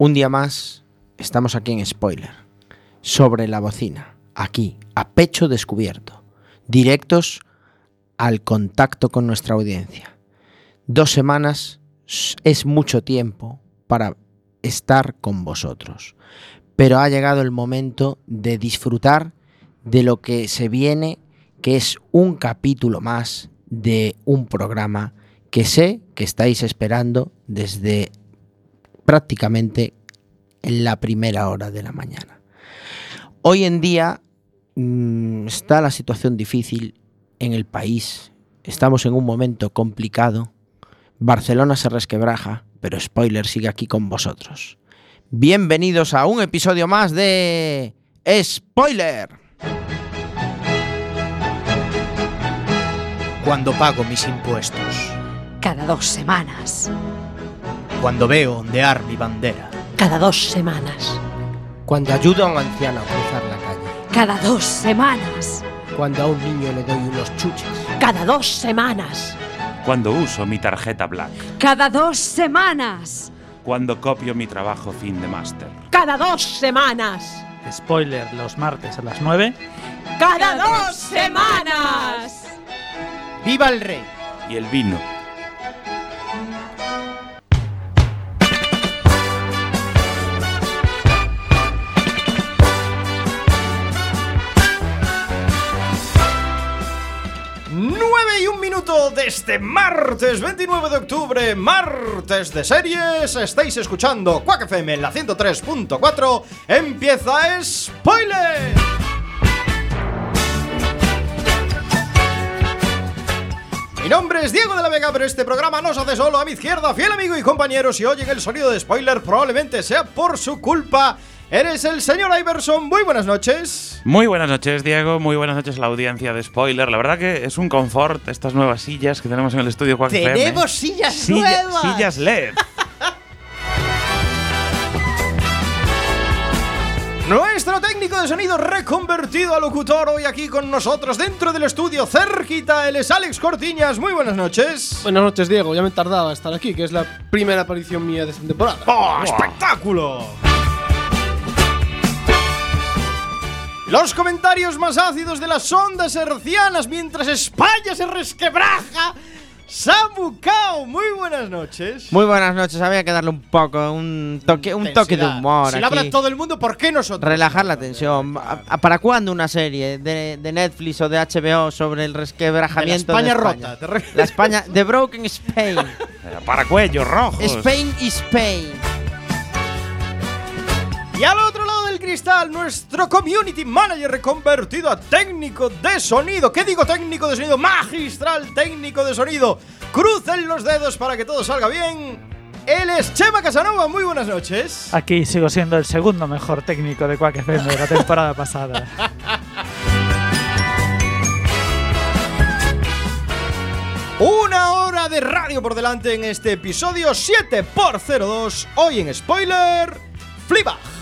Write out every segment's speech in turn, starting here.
Un día más estamos aquí en Spoiler, sobre la bocina, aquí, a pecho descubierto, directos al contacto con nuestra audiencia. Dos semanas es mucho tiempo para estar con vosotros, pero ha llegado el momento de disfrutar de lo que se viene, que es un capítulo más de un programa que sé que estáis esperando desde prácticamente en la primera hora de la mañana. Hoy en día mmm, está la situación difícil en el país, estamos en un momento complicado, Barcelona se resquebraja, pero spoiler sigue aquí con vosotros. Bienvenidos a un episodio más de Spoiler. Cuando pago mis impuestos. Cada dos semanas. Cuando veo ondear mi bandera. Cada dos semanas. Cuando ayudo a un anciano a cruzar la calle. Cada dos semanas. Cuando a un niño le doy unos chuches. Cada dos semanas. Cuando uso mi tarjeta Black. Cada dos semanas. Cuando copio mi trabajo fin de máster. Cada dos semanas. Spoiler los martes a las 9. Cada dos semanas. ¡Viva el rey! Y el vino. Minuto de este martes 29 de octubre, martes de series. Estáis escuchando Quack FM en la 103.4. Empieza Spoiler. Mi nombre es Diego de la Vega, pero este programa no se hace solo a mi izquierda, fiel amigo y compañero. Si oyen el sonido de spoiler, probablemente sea por su culpa. Eres el señor Iverson. Muy buenas noches. Muy buenas noches, Diego. Muy buenas noches a la audiencia de Spoiler. La verdad que es un confort estas nuevas sillas que tenemos en el estudio FM. Tenemos sillas Silla- nuevas. Sillas LED. Nuestro técnico de sonido reconvertido a locutor hoy aquí con nosotros dentro del estudio cerquita. Él es Alex Cortiñas. Muy buenas noches. Buenas noches, Diego. Ya me tardaba estar aquí, que es la primera aparición mía de esta temporada. ¡Oh, espectáculo! Los comentarios más ácidos de las ondas hercianas mientras España se resquebraja. Samu Kao, muy buenas noches. Muy buenas noches, había que darle un poco, un toque, un toque de humor. Si lo habla aquí. todo el mundo, ¿por qué nosotros? Relajar la tensión. ¿A- a- ¿Para cuándo una serie de, de Netflix o de HBO sobre el resquebrajamiento De la España de rota, re- La España, The Broken Spain. Para cuellos rojos. Spain is Spain. Y al otro cristal, nuestro community manager reconvertido a técnico de sonido. ¿Qué digo técnico de sonido? Magistral técnico de sonido. Crucen los dedos para que todo salga bien. Él es Chema Casanova. Muy buenas noches. Aquí sigo siendo el segundo mejor técnico de Quack FM de la temporada pasada. Una hora de radio por delante en este episodio 7x02. Hoy en spoiler, Fleabag.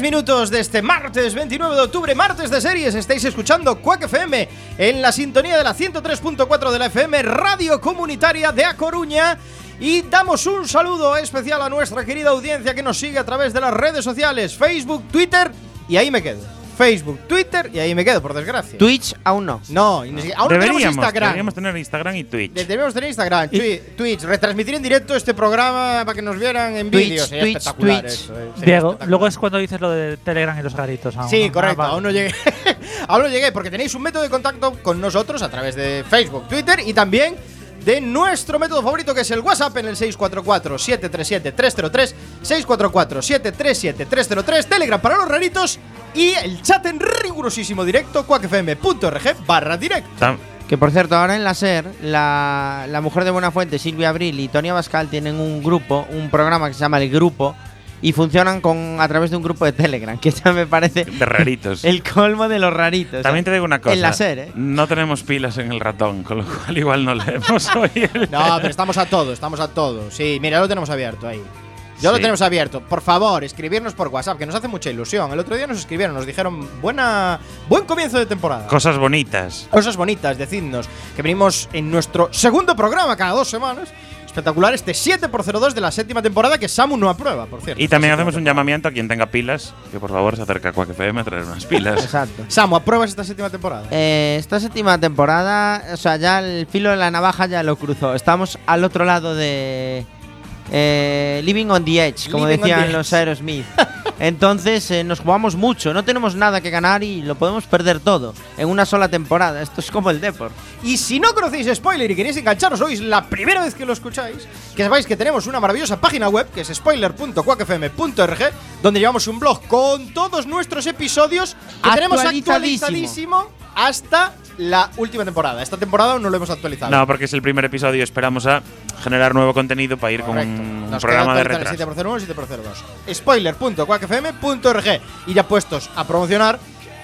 Minutos de este martes 29 de octubre, martes de series. Estáis escuchando Quack FM en la sintonía de la 103.4 de la FM, Radio Comunitaria de A Coruña. Y damos un saludo especial a nuestra querida audiencia que nos sigue a través de las redes sociales, Facebook, Twitter, y ahí me quedo. Facebook, Twitter, y ahí me quedo, por desgracia. Twitch aún no. No, y ni siquiera- aún no tenemos Deberíamos, Instagram. deberíamos tener Instagram y Twitch. De- Debemos tener Instagram, Twi- Twitch, retransmitir en directo este programa para que nos vieran en Twitch, vídeo. Sería Twitch, espectacular Twitch. eso, eh. Sería Diego, espectacular. luego es cuando dices lo de Telegram y los garitos. aún, Sí, ¿no? correcto, Ah, vale. aún no llegué. aún no llegué porque tenéis un método de contacto con nosotros a través de Facebook, Twitter y también de nuestro método favorito que es el WhatsApp en el 644-737-303, 644-737-303, Telegram para los raritos y el chat en rigurosísimo directo, cuacfm.org barra directo. Que por cierto, ahora en la SER, la, la mujer de Buenafuente, Silvia Abril y Tony Abascal tienen un grupo, un programa que se llama El Grupo, y funcionan con a través de un grupo de Telegram, que ya me parece De raritos. el colmo de los raritos. También te digo una cosa. En la SER, ¿eh? No tenemos pilas en el ratón, con lo cual igual no leemos hoy. el- No, pero estamos a todo, estamos a todo. Sí, mira, lo tenemos abierto ahí. Ya lo tenemos abierto. Por favor, escribirnos por WhatsApp, que nos hace mucha ilusión. El otro día nos escribieron, nos dijeron buena, buen comienzo de temporada. Cosas bonitas. Cosas bonitas, decidnos que venimos en nuestro segundo programa cada dos semanas. Espectacular este 7x02 de la séptima temporada que Samu no aprueba, por cierto. Y también hacemos un llamamiento a quien tenga pilas, que por favor se acerque a Quack FM a traer unas pilas. Exacto. Samu, ¿apruebas esta séptima temporada? Eh, esta séptima temporada, o sea, ya el filo de la navaja ya lo cruzó. Estamos al otro lado de eh, Living on the Edge, como Living decían los. Aerosmith. Entonces eh, nos jugamos mucho, no tenemos nada que ganar y lo podemos perder todo en una sola temporada. Esto es como el Deport. Y si no conocéis spoiler y queréis engancharos hoy, es la primera vez que lo escucháis, que sepáis que tenemos una maravillosa página web que es spoiler.quackfm.org, donde llevamos un blog con todos nuestros episodios que tenemos actualizadísimo hasta la última temporada. Esta temporada no lo hemos actualizado. No, porque es el primer episodio. Esperamos a generar nuevo contenido para ir Correcto. con un, Nos programa de retraso. 7x01 y 7x02. Spoiler.quackfm.org. Y ya puestos a promocionar,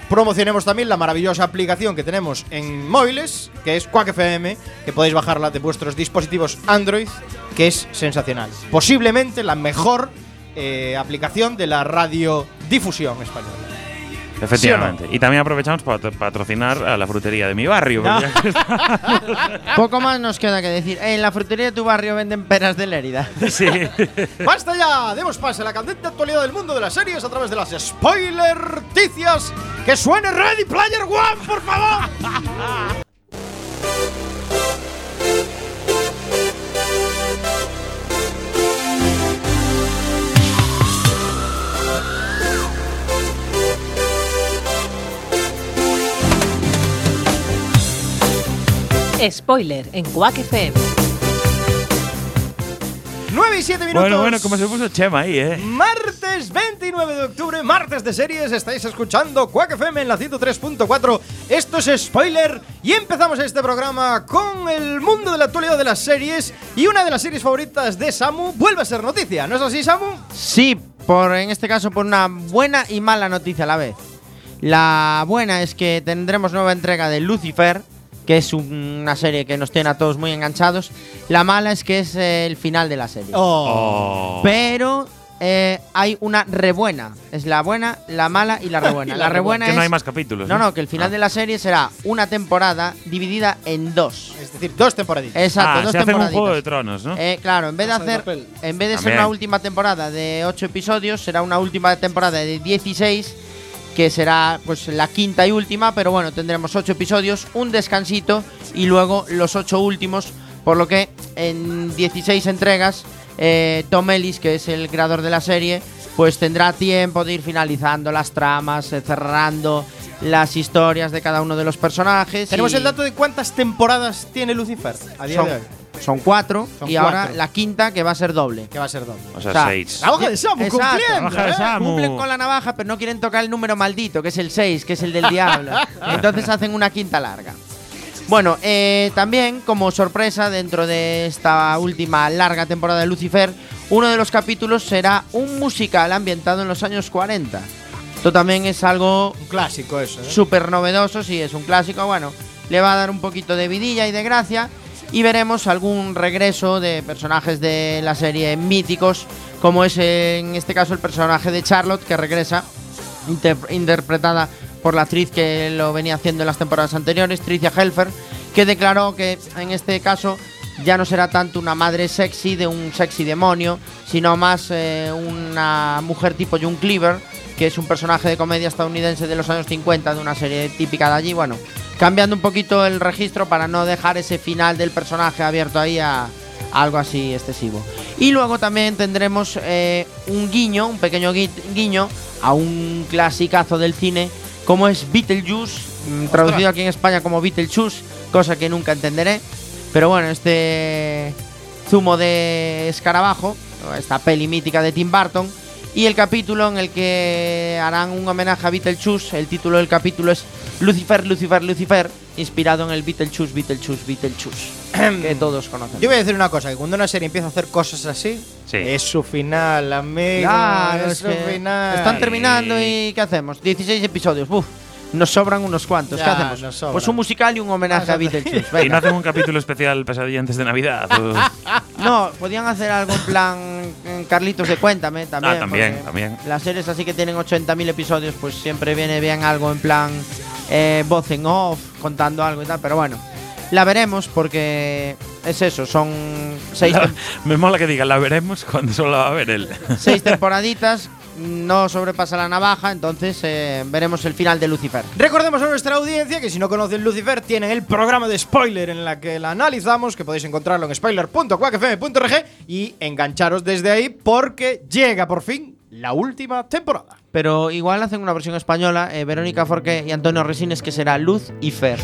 promocionemos también la maravillosa aplicación que tenemos en móviles, que es Quack FM, que podéis bajarla de vuestros dispositivos Android, que es sensacional. Posiblemente la mejor eh, aplicación de la radiodifusión española. Efectivamente. Y también aprovechamos para pat- patrocinar a la frutería de mi barrio. Poco más nos queda que decir. En la frutería de tu barrio venden peras de Lérida. sí. ¡Basta ya! Demos paso a la candente actualidad del mundo de las series a través de las spoiler-ticias. ¡Que suene Ready Player One, por favor! Spoiler en Quack FM. 9 y 7 minutos. bueno, bueno, como se puso Chema ahí, ¿eh? Martes 29 de octubre, martes de series, estáis escuchando Quack FM en la 103.4. Esto es spoiler y empezamos este programa con el mundo de la actualidad de las series y una de las series favoritas de Samu vuelve a ser noticia, ¿no es así, Samu? Sí, por en este caso por una buena y mala noticia a la vez. La buena es que tendremos nueva entrega de Lucifer, que es un- una serie que nos tiene a todos muy enganchados. La mala es que es eh, el final de la serie. Oh. Pero eh, hay una rebuena. Es la buena, la mala y la rebuena. La la rebuena que es no hay más capítulos. No, no, que el final de la serie será una temporada dividida en dos. Es decir, dos temporaditas. Exacto, ah, dos se hace un temporaditas. juego de tronos, ¿no? Eh, claro, en vez de hacer, en vez de ser una última temporada de 8 episodios, será una última temporada de 16, que será pues la quinta y última, pero bueno, tendremos 8 episodios, un descansito y luego los 8 últimos, por lo que en 16 entregas, eh, Tom Ellis, que es el creador de la serie, pues tendrá tiempo de ir finalizando las tramas, eh, cerrando las historias de cada uno de los personajes. Tenemos y- el dato de cuántas temporadas tiene Lucifer a día de hoy. Son, cuatro Son y ahora la quinta que va a ser doble. Que va a ser doble. o sea, o sea, seis. La hoja de Samu Exacto. cumpliendo. Hoja de ¿eh? Cumplen con la navaja, pero no quieren tocar el número maldito, que es el 6, que es el del diablo. Entonces hacen una quinta larga. Bueno, eh, también como sorpresa dentro de esta última larga temporada de Lucifer, uno de los capítulos será un musical ambientado en los años 40. Esto también es algo Un clásico eso, ¿eh? súper novedoso, sí, es un clásico, bueno, le va a dar un poquito de vidilla y de gracia y veremos algún regreso de personajes de la serie míticos, como es en este caso el personaje de Charlotte, que regresa, inter- interpretada por la actriz que lo venía haciendo en las temporadas anteriores, Tricia Helfer, que declaró que en este caso ya no será tanto una madre sexy de un sexy demonio, sino más eh, una mujer tipo June Cleaver, que es un personaje de comedia estadounidense de los años 50 de una serie típica de allí. Bueno, cambiando un poquito el registro para no dejar ese final del personaje abierto ahí a, algo así excesivo. Y luego también tendremos eh, un guiño, un pequeño gui- guiño a un clasicazo del cine como es Beetlejuice, mm, traducido aquí en España como Beetlejuice, cosa que nunca entenderé. Pero bueno, este zumo de escarabajo, esta peli mítica de Tim Burton, y el capítulo en el que harán un homenaje a Beetlejuice, el título del capítulo es Lucifer, Lucifer, Lucifer, inspirado en el Beetlejuice, Beetlejuice, Beetlejuice. que todos conocen. Yo voy a decir una cosa, que cuando una serie empieza a hacer cosas así, Sí. es su final, amigo. Claro, es es su que final. Están terminando y ¿qué hacemos? 16 episodios. Uf, nos sobran unos cuantos. ¿Qué hacemos? Pues un musical y un homenaje a Beetlejuice. Y no Venga. hacen un capítulo especial Pesadilla antes de Navidad. o- No, podían hacer algo en plan Carlitos de Cuéntame también. Ah, también, también. Las series así que tienen 80.000 episodios, pues siempre viene bien algo en plan eh, voz en off, contando algo y tal. Pero bueno, la veremos porque es eso, son seis, tem- Me mola que diga, la veremos cuando solo la va a ver él. seis temporaditas. No sobrepasa la navaja, entonces eh, veremos el final de Lucifer. Recordemos a nuestra audiencia que si no conocen Lucifer, tienen el programa de spoiler en la que la analizamos, que podéis encontrarlo en spoiler.quackfm.org y engancharos desde ahí porque llega por fin la última temporada. Pero igual hacen una versión española, eh, Verónica Forqué y Antonio Resines, que será Luz y Fer.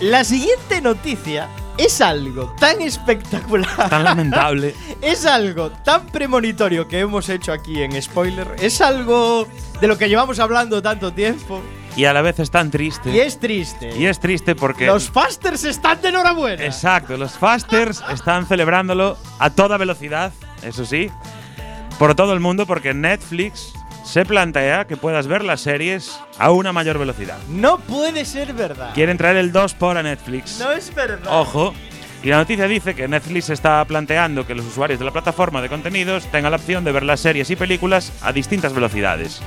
La siguiente noticia es algo tan espectacular. Tan lamentable. Es algo tan premonitorio que hemos hecho aquí en Spoiler. Es algo de lo que llevamos hablando tanto tiempo. Y a la vez es tan triste. Y es triste. Y es triste porque. Los Fasters están de enhorabuena. Exacto, los Fasters están celebrándolo a toda velocidad, eso sí, por todo el mundo, porque Netflix se plantea que puedas ver las series a una mayor velocidad. No puede ser verdad. Quieren traer el 2 por a Netflix. No es verdad. Ojo. Y la noticia dice que Netflix está planteando que los usuarios de la plataforma de contenidos tengan la opción de ver las series y películas a distintas velocidades.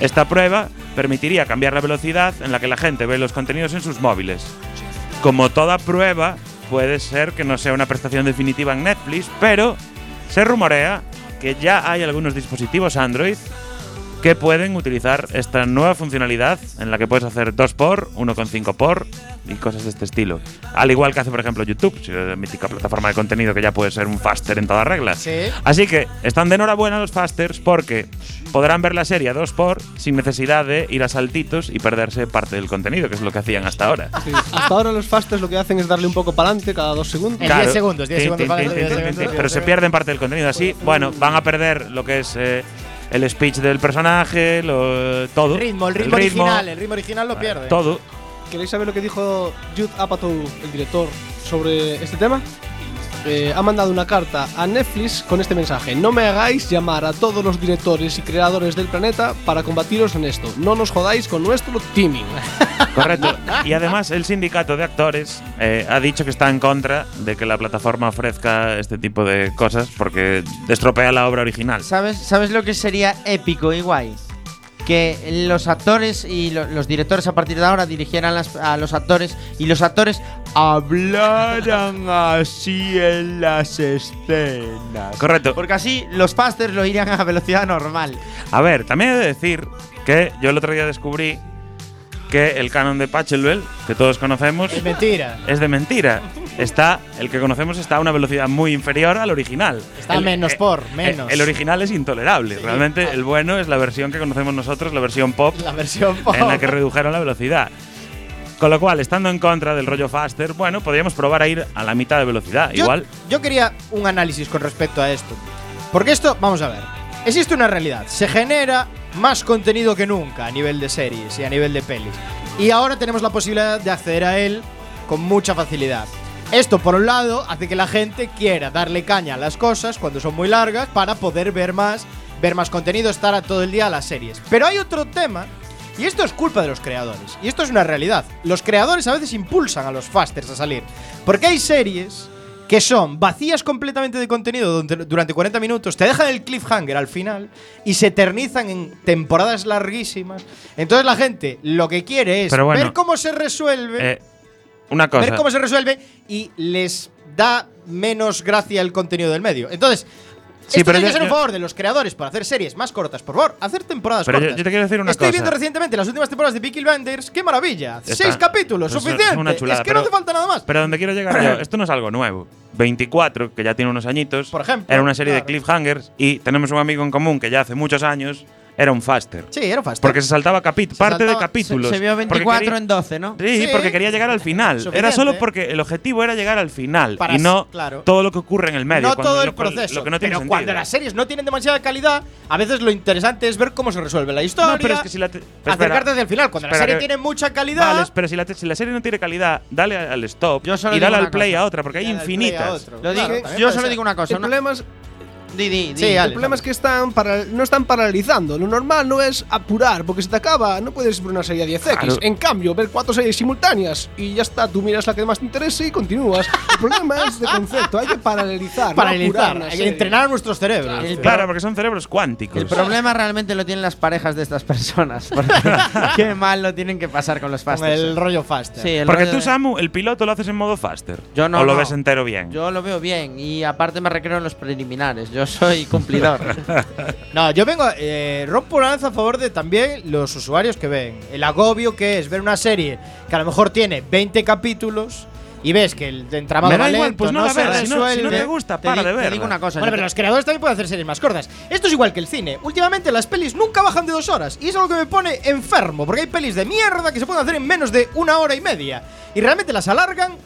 Esta prueba permitiría cambiar la velocidad en la que la gente ve los contenidos en sus móviles. Como toda prueba, puede ser que no sea una prestación definitiva en Netflix, pero se rumorea que ya hay algunos dispositivos Android que pueden utilizar esta nueva funcionalidad en la que puedes hacer 2 por, 1,5 por y cosas de este estilo. Al igual que hace, por ejemplo, YouTube, la mítica plataforma de contenido que ya puede ser un faster en todas reglas. Sí. Así que están de enhorabuena los fasters porque podrán ver la serie a 2 por sin necesidad de ir a saltitos y perderse parte del contenido, que es lo que hacían hasta ahora. Sí, Hasta ahora los fasters lo que hacen es darle un poco para adelante cada dos segundos. En 10 segundos, 10 Tin, segundos tin, para tin, adelante, tin, 10 tin, tin, segundos, Pero 10 se pierden parte del contenido. Así, bueno, van a perder lo que es eh, el speech del personaje, lo, todo. El ritmo, el ritmo original, el ritmo original lo pierde. Todo. ¿Queréis saber lo que dijo Jude Apatow, el director, sobre este tema? Eh, ha mandado una carta a Netflix con este mensaje. No me hagáis llamar a todos los directores y creadores del planeta para combatiros en esto. No nos jodáis con nuestro teaming. Correcto. Y además el sindicato de actores eh, ha dicho que está en contra de que la plataforma ofrezca este tipo de cosas porque estropea la obra original. ¿Sabes, ¿Sabes lo que sería épico y guay? Que los actores y lo- los directores a partir de ahora dirigieran las- a los actores y los actores hablaran así en las escenas. Correcto. Porque así los pastors lo irían a velocidad normal. A ver, también he de decir que yo el otro día descubrí que el canon de Pachelbel, que todos conocemos, Es mentira. es de mentira. Está, el que conocemos está a una velocidad muy inferior al original. Está El- menos eh, por, eh, menos. El, original es intolerable. Realmente el bueno es la versión que conocemos nosotros, la versión pop, La versión pop. en la que redujeron la velocidad. Con lo cual, estando en contra del rollo faster, bueno, podríamos probar a ir a la mitad de velocidad. Yo- Igual. Yo quería un análisis con respecto a esto. Porque esto, vamos a ver. Existe una realidad. Se genera más contenido que nunca a nivel de series y a nivel de pelis. Y ahora tenemos la posibilidad de acceder a él con mucha facilidad. Esto, por un lado, hace que la gente quiera darle caña a las cosas cuando son muy largas para poder ver más, ver más contenido, estar a todo el día a las series. Pero hay otro tema, y esto es culpa de los creadores. Y esto es una realidad. Los creadores a veces impulsan a los fasters a salir. Porque hay series que son vacías completamente de contenido durante 40 minutos, te dejan el cliffhanger al final y se eternizan en temporadas larguísimas. Entonces la gente lo que quiere es bueno, ver cómo se resuelve eh, una cosa. ver cómo se resuelve y les da menos gracia el contenido del medio. Entonces, Sí, esto pero yo- ser yo- favor de los creadores por hacer series más cortas, por favor, hacer temporadas Pero cortas. yo te quiero decir una Estoy cosa. viendo recientemente las últimas temporadas de Peaky Blinders, qué maravilla. Está- Seis capítulos, pues es suficiente. una chulada, es que pero- no hace falta nada más. Pero donde quiero llegar yo, esto no es algo nuevo. 24, que ya tiene unos añitos, Por ejemplo, era una serie claro. de cliffhangers y tenemos un amigo en común que ya hace muchos años era un faster. Sí, era fácil. Porque se saltaba capítulos, Se parte de capítulos. Se, se vio Porque 24 quería- en 12, ¿no? Sí, Sí. porque quería llegar al final. Suficiente. Era solo porque el objetivo era llegar al final Para y no claro. todo lo que ocurre en el medio. no cuando todo el lo proceso. Lo que no tiene pero sentido. cuando las series no tienen demasiada calidad, a veces lo interesante es ver cómo se resuelve la historia. No, pero es que si la te- espera. acercarte hacia el final. Cuando la serie que- tiene mucha calidad. Vale, pero si la, si la serie no tiene calidad, dale al stop Yo solo y dale al play cosa. a otra, porque hay infinitas. yo solo digo una cosa. El problema es Di, di, di. Sí, El problema es que están para, no están paralizando. Lo normal no es apurar, porque se te acaba. No puedes ver una serie a 10x. Claro. En cambio, ver cuatro series simultáneas y ya está. Tú miras la que más te interese y continúas. El problema es de concepto. Hay que paralelizar. no Paralizar, apurar una hay que entrenar nuestros cerebros. El Claro, porque son cerebros cuánticos. El problema realmente lo tienen las parejas de estas personas. Qué mal lo tienen que pasar con los Con fasters. el rollo faster. Sí, el porque rollo tú, de- Samu, el piloto lo haces en modo faster. Yo no, O lo no. ves entero bien. Yo lo veo bien y aparte me recreo en los preliminares. Yo soy cumplidor. No, yo vengo, eh, rompo una lanza a favor de también los usuarios que ven. El agobio que es ver una serie que a lo mejor tiene 20 capítulos y ves que el entramado Me da igual, lento, pues no la veas, si no- si no te gusta, Te para di- de te verla. digo una cosa. Bueno, pero te- los creadores también pueden hacer series más cortas. Esto es igual que el cine. Últimamente las pelis nunca bajan de dos horas. Y eso es lo que me pone enfermo. Porque hay pelis de mierda que se pueden hacer en menos de una hora y media. Y realmente las alargan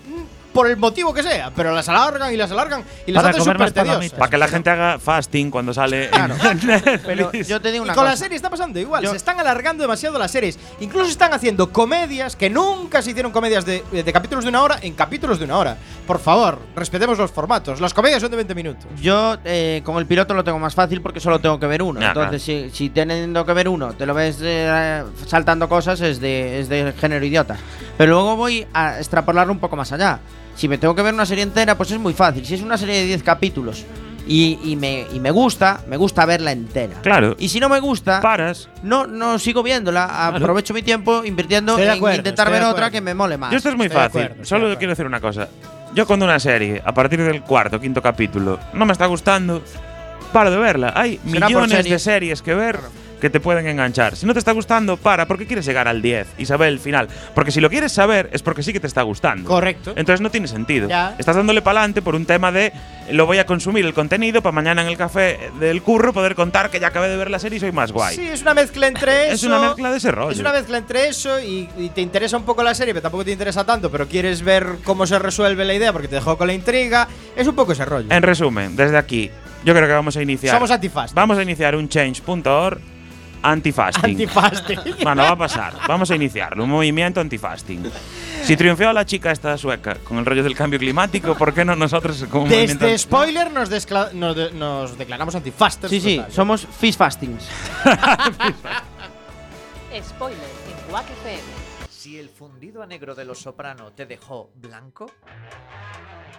por el motivo que sea. Pero las alargan y las alargan y las Para hacen comer súper más tediosas. palomitas. Para que la gente haga fasting cuando sale. Claro. en Pero yo te digo Y una con cosa. la serie está pasando igual. Yo- Se están alargando demasiado las series. Incluso están haciendo comedias que nunca se hicieron comedias de, de capítulos de una hora en capítulos de una hora. Por favor, respetemos los formatos. Las comedias son de 20 minutos. Yo eh, con el piloto lo tengo más fácil porque solo tengo que ver uno. Entonces, si, si teniendo que ver uno, te lo ves eh, saltando cosas, es de, es de género idiota. Pero luego voy a extrapolarlo un poco más allá. Si me tengo que ver una serie entera, pues es muy fácil. Si es una serie de 10 capítulos y, y me, y me gusta, me gusta verla entera. Claro. Y si no me gusta, Paras. no, no sigo viéndola. Aprovecho mi tiempo invirtiendo Estoy de en acuerdo, intentar ver otra que me mole más. Yo esto es muy Estoy fácil. acuerdo, Solo quiero decir una cosa. Yo cuando una serie, a partir del cuarto, quinto capítulo, no me está gustando, paro de verla. Hay millones serie. de series que ver que te pueden enganchar. Si no te está gustando, para, porque quieres llegar al 10 y saber el final. Porque si lo quieres saber, es porque sí que te está gustando. Correcto. Entonces no tiene sentido. Ya. Estás dándole para adelante por un tema de lo voy a consumir el contenido para mañana en el café del curro poder contar que ya acabé de ver la serie y soy más guay. Sí, es una mezcla entre eso. Es una mezcla de ese rollo. Es una mezcla entre eso y, y te interesa un poco la serie, pero tampoco te interesa tanto, pero quieres ver cómo se resuelve la idea porque te dejó con la intriga. Es un poco ese rollo. En resumen, desde aquí, yo creo que vamos a iniciar. Somos antifast. Vamos a iniciar un change.org antifasting. Antifasting. Bueno, va a pasar. Vamos a iniciarlo. Un movimiento antifasting. Si triunfó la chica esta sueca con el rollo del cambio climático, ¿por qué no nosotros como un movimiento Desde anti- spoiler nos, nos, de- nos declaramos antifasters. Sí, sí, total. somos fish fastings. Spoiler en Quack FM. Si el fundido a negro de los soprano te dejó blanco,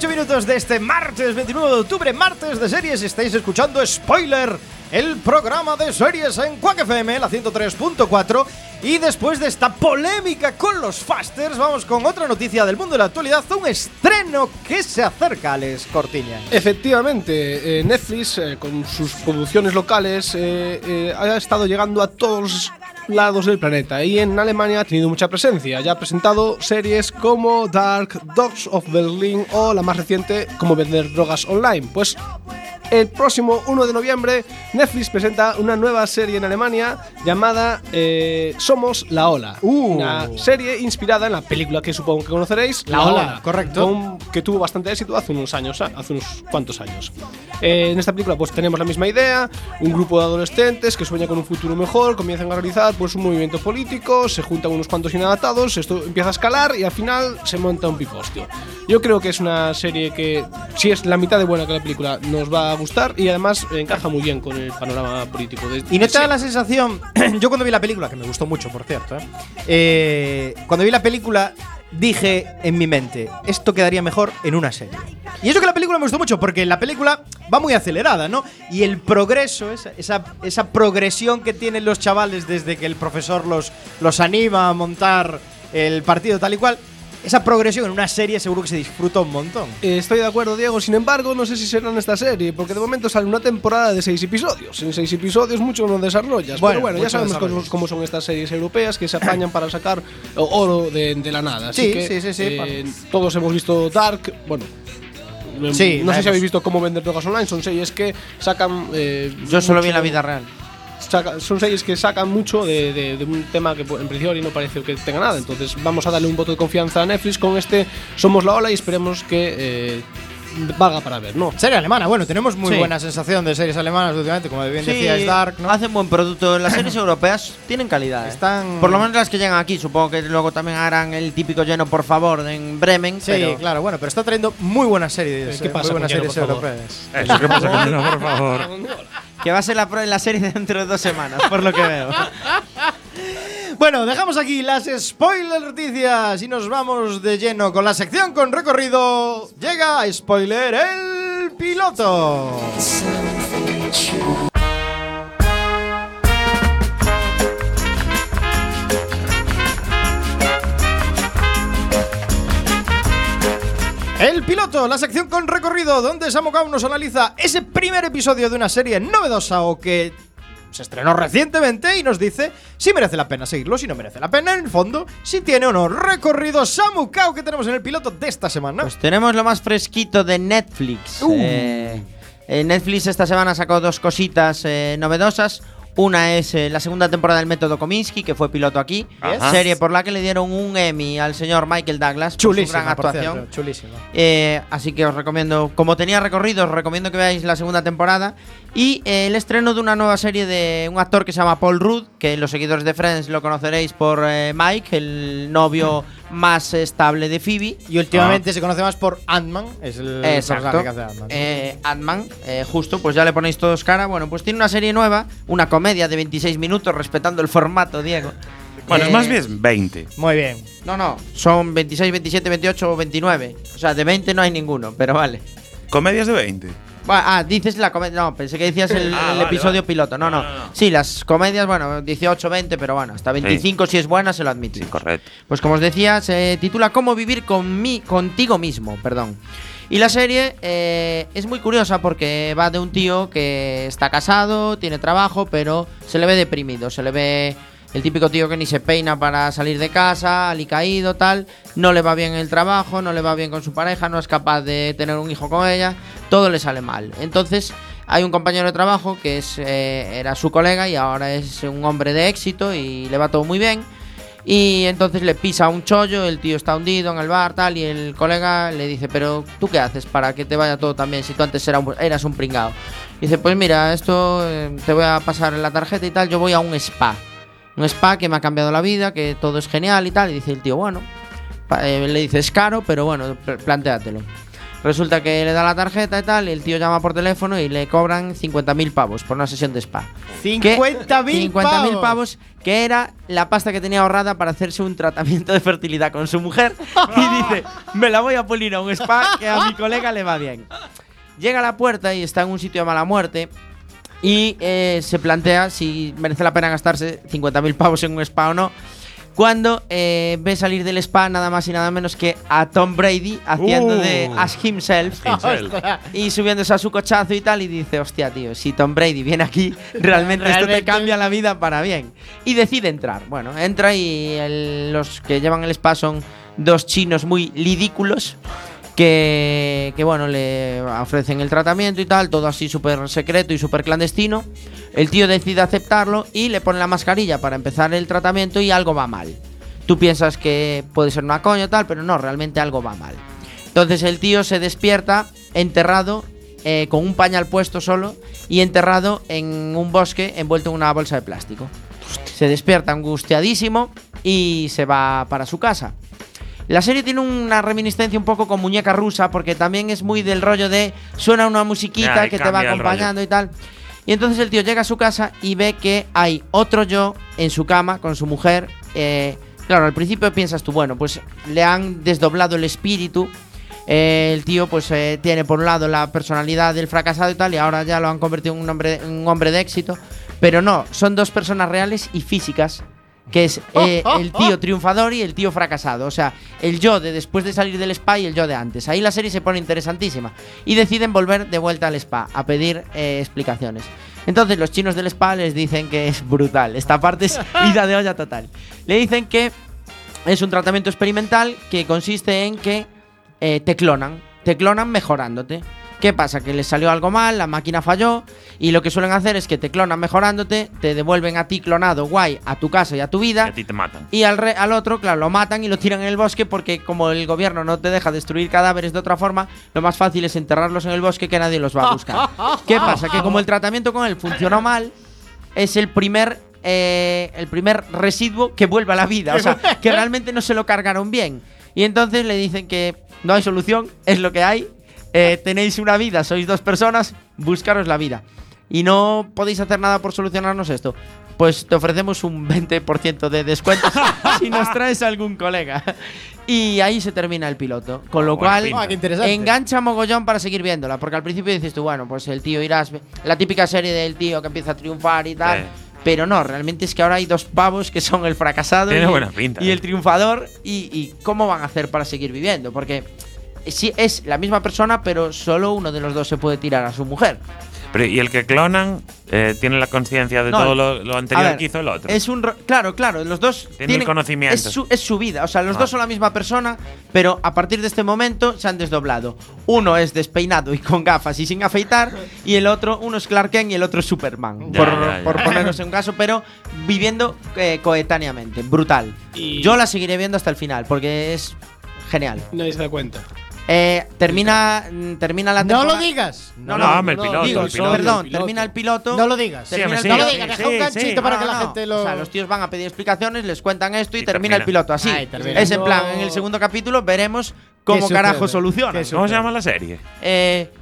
18 minutos de este martes 29 de octubre, martes de series. Estáis escuchando Spoiler, el programa de series en Quack FM, la 103.4. Y después de esta polémica con los Fasters, vamos con otra noticia del mundo de la actualidad: un estreno que se acerca, Alex Cortiña. Efectivamente, eh, Netflix, eh, con sus producciones locales, eh, eh, ha estado llegando a todos lados del planeta y en Alemania ha tenido mucha presencia. Ya ha presentado series como Dark, Dogs of Berlin o la más reciente, como vender drogas online. Pues el próximo 1 de noviembre Netflix presenta una nueva serie en Alemania llamada eh, Somos la Ola. Uh. Una serie inspirada en la película que supongo que conoceréis, La Ola, correcto. con- que tuvo bastante éxito hace unos años, ah, hace unos cuantos años. Eh, en esta película pues tenemos la misma idea, un grupo de adolescentes que sueña con un futuro mejor, comienzan a realizar pues un movimiento político, se juntan unos cuantos inadaptados, esto empieza a escalar y al final se monta un pifostio. Yo creo que es una serie que si es la mitad de buena que la película nos va a gustar y además encaja muy bien con el panorama político. de- Y no te da la sensación, yo cuando vi la película, que me gustó mucho, por cierto, ¿eh? Eh, cuando vi la película, dije en mi mente, esto quedaría mejor en una serie. Y eso que la película me gustó mucho, porque la película va muy acelerada, ¿no? Y el progreso, esa, esa, esa progresión que tienen los chavales desde que el profesor los, los anima a montar el partido tal y cual, esa progresión en una serie seguro que se disfruta un montón. Eh, Estoy de acuerdo, Diego. Sin embargo, no sé si será en esta serie, porque de momento sale una temporada de seis episodios. En seis episodios mucho no desarrollas. Bueno, pero bueno, ya sabemos cómo, cómo son estas series europeas que se apañan para sacar oro de, de la nada. Así Sí, que, sí, sí, sí, eh, todos hemos visto Dark. Bueno. Sí, no sé hemos- si habéis visto cómo vender drogas online. Son series que sacan. eh, Yo solo vi en la vida real. Son series que sacan mucho de, un tema que en principio no parece que tenga nada. Entonces vamos a darle un voto de confianza a Netflix con este Somos la Ola y esperemos que eh, valga para ver, ¿no? Serie alemana, bueno, tenemos muy Sí. buena sensación de series alemanas últimamente, como bien decías, Dark, ¿no? hacen buen producto. Las series europeas tienen calidad. ¿eh? Están- Por lo menos las que llegan aquí. Supongo que luego también harán el típico lleno, por favor, en Bremen. Sí, pero claro, bueno, pero está trayendo muy buenas series, ¿Qué eh, pasa muy con buenas Lleno, series europeas. Eso, ¿qué pasa con no, por favor? Que va a ser la, pro- la serie dentro de dos semanas, por lo que veo. Bueno, dejamos aquí las spoiler noticias y nos vamos de lleno con la sección con recorrido. Llega spoiler el piloto. El piloto, la sección con recorrido, donde Samokau nos analiza ese primer episodio de una serie novedosa o que se estrenó recientemente y nos dice si merece la pena seguirlo, si no merece la pena, en el fondo, si tiene o no recorrido Samukau que tenemos en el piloto de esta semana. Pues tenemos lo más fresquito de Netflix. Uh. Eh, eh, Netflix esta semana sacó dos cositas eh, novedosas. Una es eh, la segunda temporada del Método Kominsky, que fue piloto aquí. Ajá. Serie por la que le dieron un Emmy al señor Michael Douglas por su gran chulísima, por actuación. cierto, chulísima. Eh, así que os recomiendo, como tenía recorrido, os recomiendo que veáis la segunda temporada. Y eh, el estreno de una nueva serie de un actor que se llama Paul Rudd, que los seguidores de Friends lo conoceréis por Mike, el novio más estable de Phoebe. Y últimamente se conoce más por Ant-Man, es el Exacto. personaje que hace Ant-Man. Eh, Ant-Man, eh, justo, pues ya le ponéis todos cara. Bueno, pues tiene una serie nueva, una comedia de 26 minutos, respetando el formato, Diego. Bueno, es Eh, más bien 20. Muy bien. No, no, son 26, 27, 28 o 29. O sea, de 20 no hay ninguno, pero vale. Comedias de 20. Ah, dices la comedia. No, pensé que decías el, Ah, el vale, episodio vale. piloto. No, no, No, no, no. Sí, las comedias, bueno, 18, 20, pero bueno, hasta 25 si es buena se lo admito. Sí, correcto. Pues como os decía, se titula Cómo vivir con mí, contigo mismo, perdón. Y la serie eh, es muy curiosa porque va de un tío que está casado, tiene trabajo, pero se le ve deprimido, se le ve el típico tío que ni se peina para salir de casa, alicaído, tal, no le va bien el trabajo, no le va bien con su pareja, no es capaz de tener un hijo con ella, todo le sale mal. Entonces hay un compañero de trabajo que es, eh, era su colega y ahora es un hombre de éxito y le va todo muy bien. Y entonces le pisa un chollo, el tío está hundido en el bar, tal, y el colega le dice, pero ¿tú qué haces para que te vaya todo tan bien si tú antes eras un pringao? dice, pues mira, esto eh, te voy a pasar la tarjeta y tal, yo voy a un spa. Un spa que me ha cambiado la vida, que todo es genial y tal. Y dice el tío, bueno, eh, le dice, es caro, pero bueno, pl- plantéatelo. Resulta que le da la tarjeta y tal, y el tío llama por teléfono y le cobran 50.000 pavos por una sesión de spa. Que- 50.000 50.000 pavos, que era la pasta que tenía ahorrada para hacerse un tratamiento de fertilidad con su mujer. Y dice, me la voy a pulir a un spa que a mi colega le va bien. Llega a la puerta y está en un sitio de mala muerte. Y eh, se plantea si merece la pena gastarse 50.000 pavos en un spa o no. Cuando eh, ve salir del spa nada más y nada menos que a Tom Brady haciendo de Uh. Ask Himself Himself. y subiéndose a su cochazo y tal y dice, hostia, tío, si Tom Brady viene aquí, realmente, esto te cambia la vida para bien. Y decide entrar. Bueno, entra y el- los que llevan el spa son dos chinos muy ridículos que, bueno, le ofrecen el tratamiento y tal, todo así súper secreto y súper clandestino. El tío decide aceptarlo y le pone la mascarilla para empezar el tratamiento y algo va mal. Tú piensas que puede ser una coña tal, pero no, realmente algo va mal. Entonces el tío se despierta enterrado eh, con un pañal puesto solo y enterrado en un bosque envuelto en una bolsa de plástico. Se despierta angustiadísimo y se va para su casa. La serie tiene una reminiscencia un poco con muñeca rusa porque también es muy del rollo de suena una musiquita que te va acompañando y tal. Y entonces el tío llega a su casa y ve que hay otro yo en su cama con su mujer, eh, Claro, al principio piensas tú, bueno, pues le han desdoblado el espíritu. eh, el tío, pues eh, tiene por un lado la personalidad del fracasado y tal, y ahora ya lo han convertido en un hombre, en un hombre de éxito. Pero no, son dos personas reales y físicas, que es eh, el tío triunfador y el tío fracasado. O sea, el yo de después de salir del spa y el yo de antes. Ahí la serie se pone interesantísima. Y deciden volver de vuelta al spa a pedir eh, explicaciones. Entonces los chinos del spa les dicen que es brutal. Esta parte es ida de olla total. Le dicen que es un tratamiento experimental que consiste en que eh, te clonan. Te clonan mejorándote. ¿Qué pasa? Que les salió algo mal, la máquina falló y lo que suelen hacer es que te clonan mejorándote, te devuelven a ti clonado guay a tu casa y a tu Y vida a ti te matan. y al, re- al otro, claro, lo matan y lo tiran en el bosque porque como el gobierno no te deja destruir cadáveres de otra forma, lo más fácil es enterrarlos en el bosque que nadie los va a buscar. ¿Qué pasa? Que como el tratamiento con él funcionó mal, es el primer, eh, el primer residuo que vuelve a la vida. O sea, que realmente no se lo cargaron bien. Y entonces le dicen que no hay solución, es lo que hay. Eh, tenéis una vida, sois dos personas, buscaros la vida. Y no podéis hacer nada por solucionarnos esto. Pues te ofrecemos un 20% de descuento si nos traes algún colega. Y ahí se termina el piloto. Con lo Buena cual, pinta. Ah, engancha mogollón para seguir viéndola. Porque al principio dices tú, bueno, pues el tío irás. La típica serie del tío que empieza a triunfar y tal. Pero no, realmente es que ahora hay dos pavos que son el fracasado Tiene y, buena pinta, y eh. el triunfador. Y, y cómo van a hacer para seguir viviendo. Porque sí es la misma persona, pero solo uno de los dos se puede tirar a su mujer. Pero, y el que clonan eh, tiene la conciencia de No, todo lo, anterior ver, que hizo el otro. Es un ro- claro, claro, los dos el conocimiento. Es su, es su vida, o sea, los Ah. dos son la misma persona, pero a partir de este momento se han desdoblado. Uno es despeinado y con gafas y sin afeitar, y el otro, uno es Clark Kent y el otro es Superman, Ya, por, ya, ya. por ponernos en un caso, pero viviendo eh, coetáneamente, brutal. Y- Yo la seguiré viendo hasta el final porque es genial. Nadie se da cuenta. Eh, termina, mm, termina la No temporada. lo digas. No, No, no, hombre, el piloto, digo, el piloto. perdón, el piloto. termina el piloto. No lo digas. Sí, termina hombre, el sí, no lo digas, sí, deja un sí, ganchito sí. para que No, la no. gente lo. O sea, los tíos van a pedir explicaciones, les cuentan esto y, Y termina, el piloto así. Termina. es en plan, No. en el segundo capítulo veremos cómo carajo ¿Qué soluciona. ¿Cómo se llama la serie? Eh,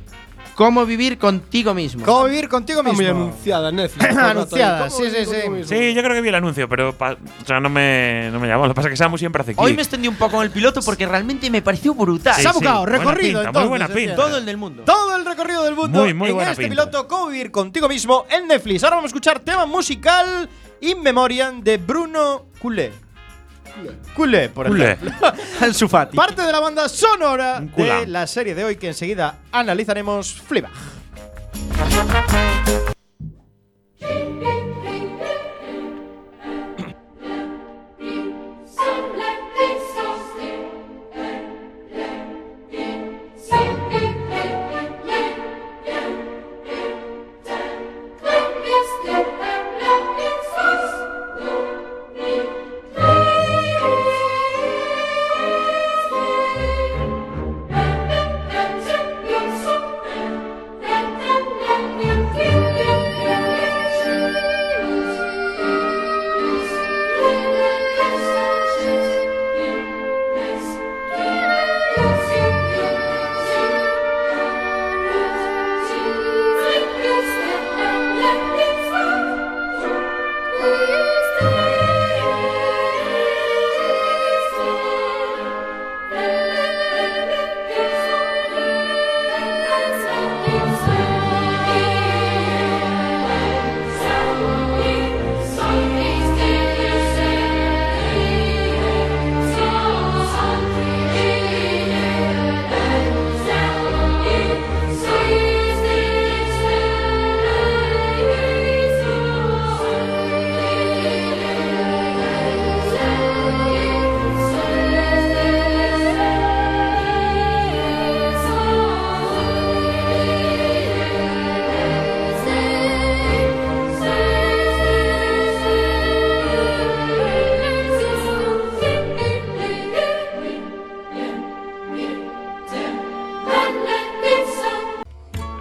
cómo vivir contigo mismo. ¿Cómo vivir contigo Está mismo? muy anunciada en Netflix. Anunciada, ¿Cómo sí, sí, sí. Sí, yo creo que vi el anuncio, pero o sea, no me, no me llamó. Lo que pasa es que Samu siempre hace. Hoy me extendí un poco en el piloto porque realmente me pareció brutal. Sí, Se ha buscado, buena recorrido, pinta, muy entonces, buena entiendo. pinta. Todo el del mundo. Todo el recorrido del mundo Muy, muy en buena este pinta. piloto Cómo vivir contigo mismo en Netflix. Ahora vamos a escuchar tema musical In Memoriam de Bruno Culé. Culé, por Culé. ejemplo. Al Sufati. Parte de la banda sonora de la serie de hoy que enseguida analizaremos Fleabag.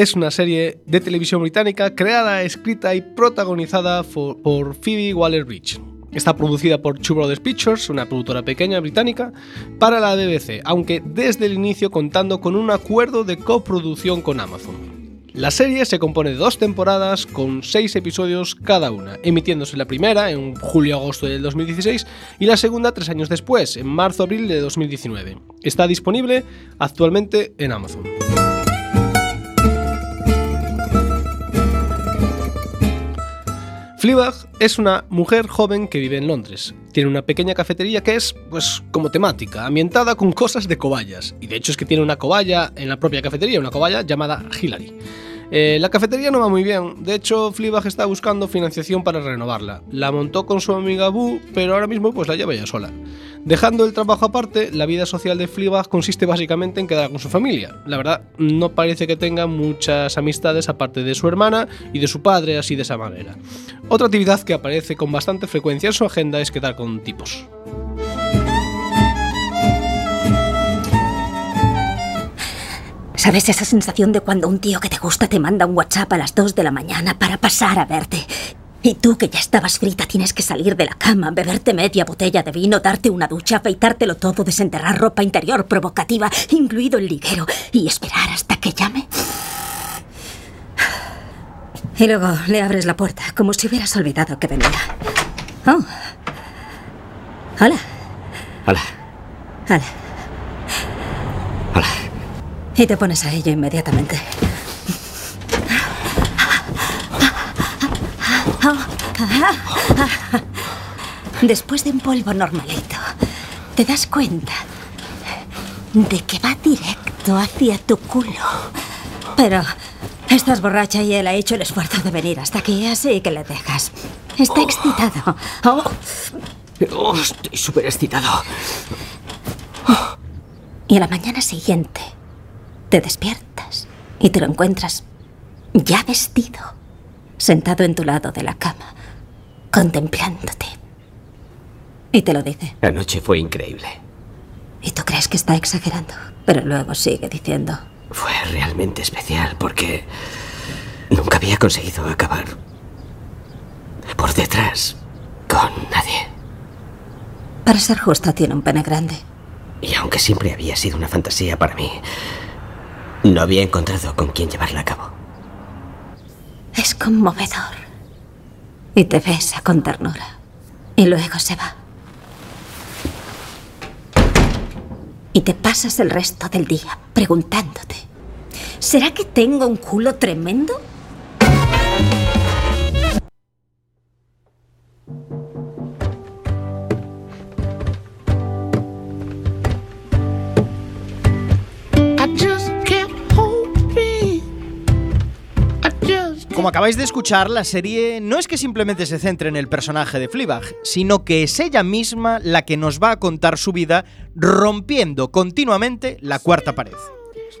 es una serie de televisión británica creada, escrita y protagonizada por Phoebe Waller-Bridge. Está producida por Two Brothers Pictures, una productora pequeña británica, para la BBC, aunque desde el inicio contando con un acuerdo de coproducción con Amazon. La serie se compone de dos temporadas con seis episodios cada una, emitiéndose la primera en julio-agosto del 2016 y la segunda tres años después, en marzo-abril de 2019. Está disponible actualmente en Amazon. Fleabag es una mujer joven que vive en Londres. Tiene una pequeña cafetería que es, pues, como temática, ambientada con cosas de cobayas. Y de hecho es que tiene una cobaya en la propia cafetería, una cobaya llamada Hillary. Eh, la cafetería no va muy bien, de hecho Fleabag está buscando financiación para renovarla. La montó con su amiga Boo, pero ahora mismo pues la lleva ella sola. Dejando el trabajo aparte, la vida social de Fleabag consiste básicamente en quedar con su familia. La verdad, no parece que tenga muchas amistades aparte de su hermana y de su padre, así de esa manera. Otra actividad que aparece con bastante frecuencia en su agenda es quedar con tipos. ¿Sabes esa sensación de cuando un tío que te gusta te manda un WhatsApp a las 2 de la mañana para pasar a verte? Y tú, que ya estabas frita, tienes que salir de la cama, beberte media botella de vino, darte una ducha, afeitártelo todo, desenterrar ropa interior provocativa, incluido el liguero, y esperar hasta que llame. Y luego le abres la puerta, como si hubieras olvidado que venía. Oh. Hola. Hola. Hola. Hola. Y te pones a ello inmediatamente. Después de un polvo normalito, te das cuenta de que va directo hacia tu culo. Pero estás borracha y él ha hecho el esfuerzo de venir hasta aquí, así que le dejas. Está excitado. Oh, Oh, estoy súper excitado. Y a la mañana siguiente te despiertas y te lo encuentras ya vestido, sentado en tu lado de la cama, contemplándote. Y te lo dice. La noche fue increíble. Y tú crees que está exagerando, pero luego sigue diciendo. Fue realmente especial porque nunca había conseguido acabar por detrás con nadie. Para ser justo, tiene un pene grande. Y aunque siempre había sido una fantasía para mí, no había encontrado con quién llevarla a cabo. Es conmovedor. Y te besa con ternura. Y luego se va. Y te pasas el resto del día preguntándote, ¿será que tengo un culo tremendo? Como acabáis de escuchar, la serie no es que simplemente se centre en el personaje de Fleabag, sino que es ella misma la que nos va a contar su vida rompiendo continuamente la cuarta pared.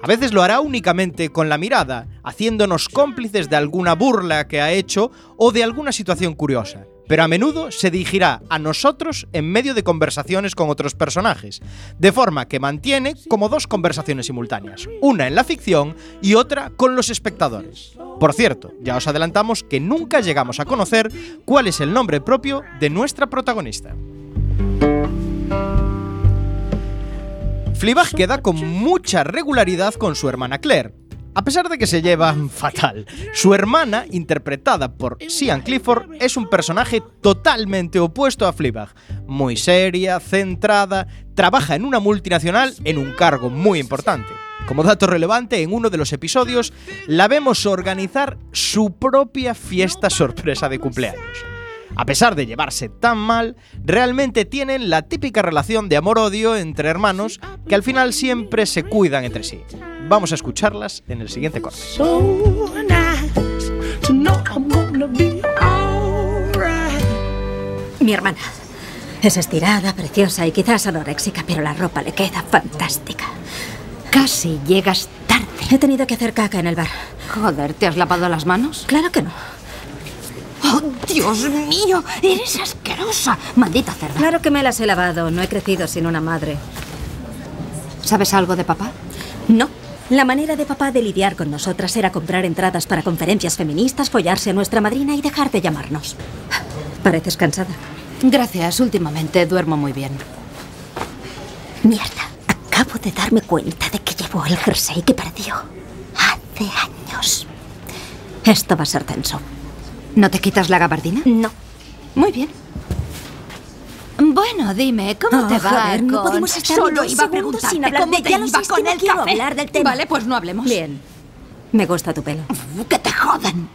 A veces lo hará únicamente con la mirada, haciéndonos cómplices de alguna burla que ha hecho o de alguna situación curiosa. Pero a menudo se dirigirá a nosotros en medio de conversaciones con otros personajes, de forma que mantiene como dos conversaciones simultáneas, una en la ficción y otra con los espectadores. Por cierto, ya os adelantamos que nunca llegamos a conocer cuál es el nombre propio de nuestra protagonista. Fleabag queda con mucha regularidad con su hermana Claire, a pesar de que se llevan fatal. Su hermana, interpretada por Sian Clifford, es un personaje totalmente opuesto a Fleabag. Muy seria, centrada, trabaja en una multinacional en un cargo muy importante. Como dato relevante, en uno de los episodios la vemos organizar su propia fiesta sorpresa de cumpleaños. A pesar de llevarse tan mal, realmente tienen la típica relación de amor-odio entre hermanos que al final siempre se cuidan entre sí. Vamos a escucharlas en el siguiente corte. Mi hermana. Es estirada, preciosa y quizás anoréxica, pero la ropa le queda fantástica. Casi llegas tarde. He tenido que hacer caca en el bar. Joder, ¿te has lavado las manos? Claro que no. ¡Oh, Dios mío! ¡Eres asquerosa! Maldita cerda. Claro que me las he lavado. No he crecido sin una madre. ¿Sabes algo de papá? No. La manera de papá de lidiar con nosotras era comprar entradas para conferencias feministas, follarse a nuestra madrina y dejar de llamarnos. Pareces cansada. Gracias, últimamente duermo muy bien. Mierda, acabo de darme cuenta de que llevo el jersey que perdió hace años. Esto va a ser tenso. ¿No te quitas la gabardina? No. Muy bien. Bueno, dime, ¿cómo Oh, te va? joder, no con- podemos estar Solo iba a preguntarte sin cómo de- te iba con no el quiero café. hablar del tema. Vale, pues no hablemos. Bien. Me gusta tu pelo. Que te jodan.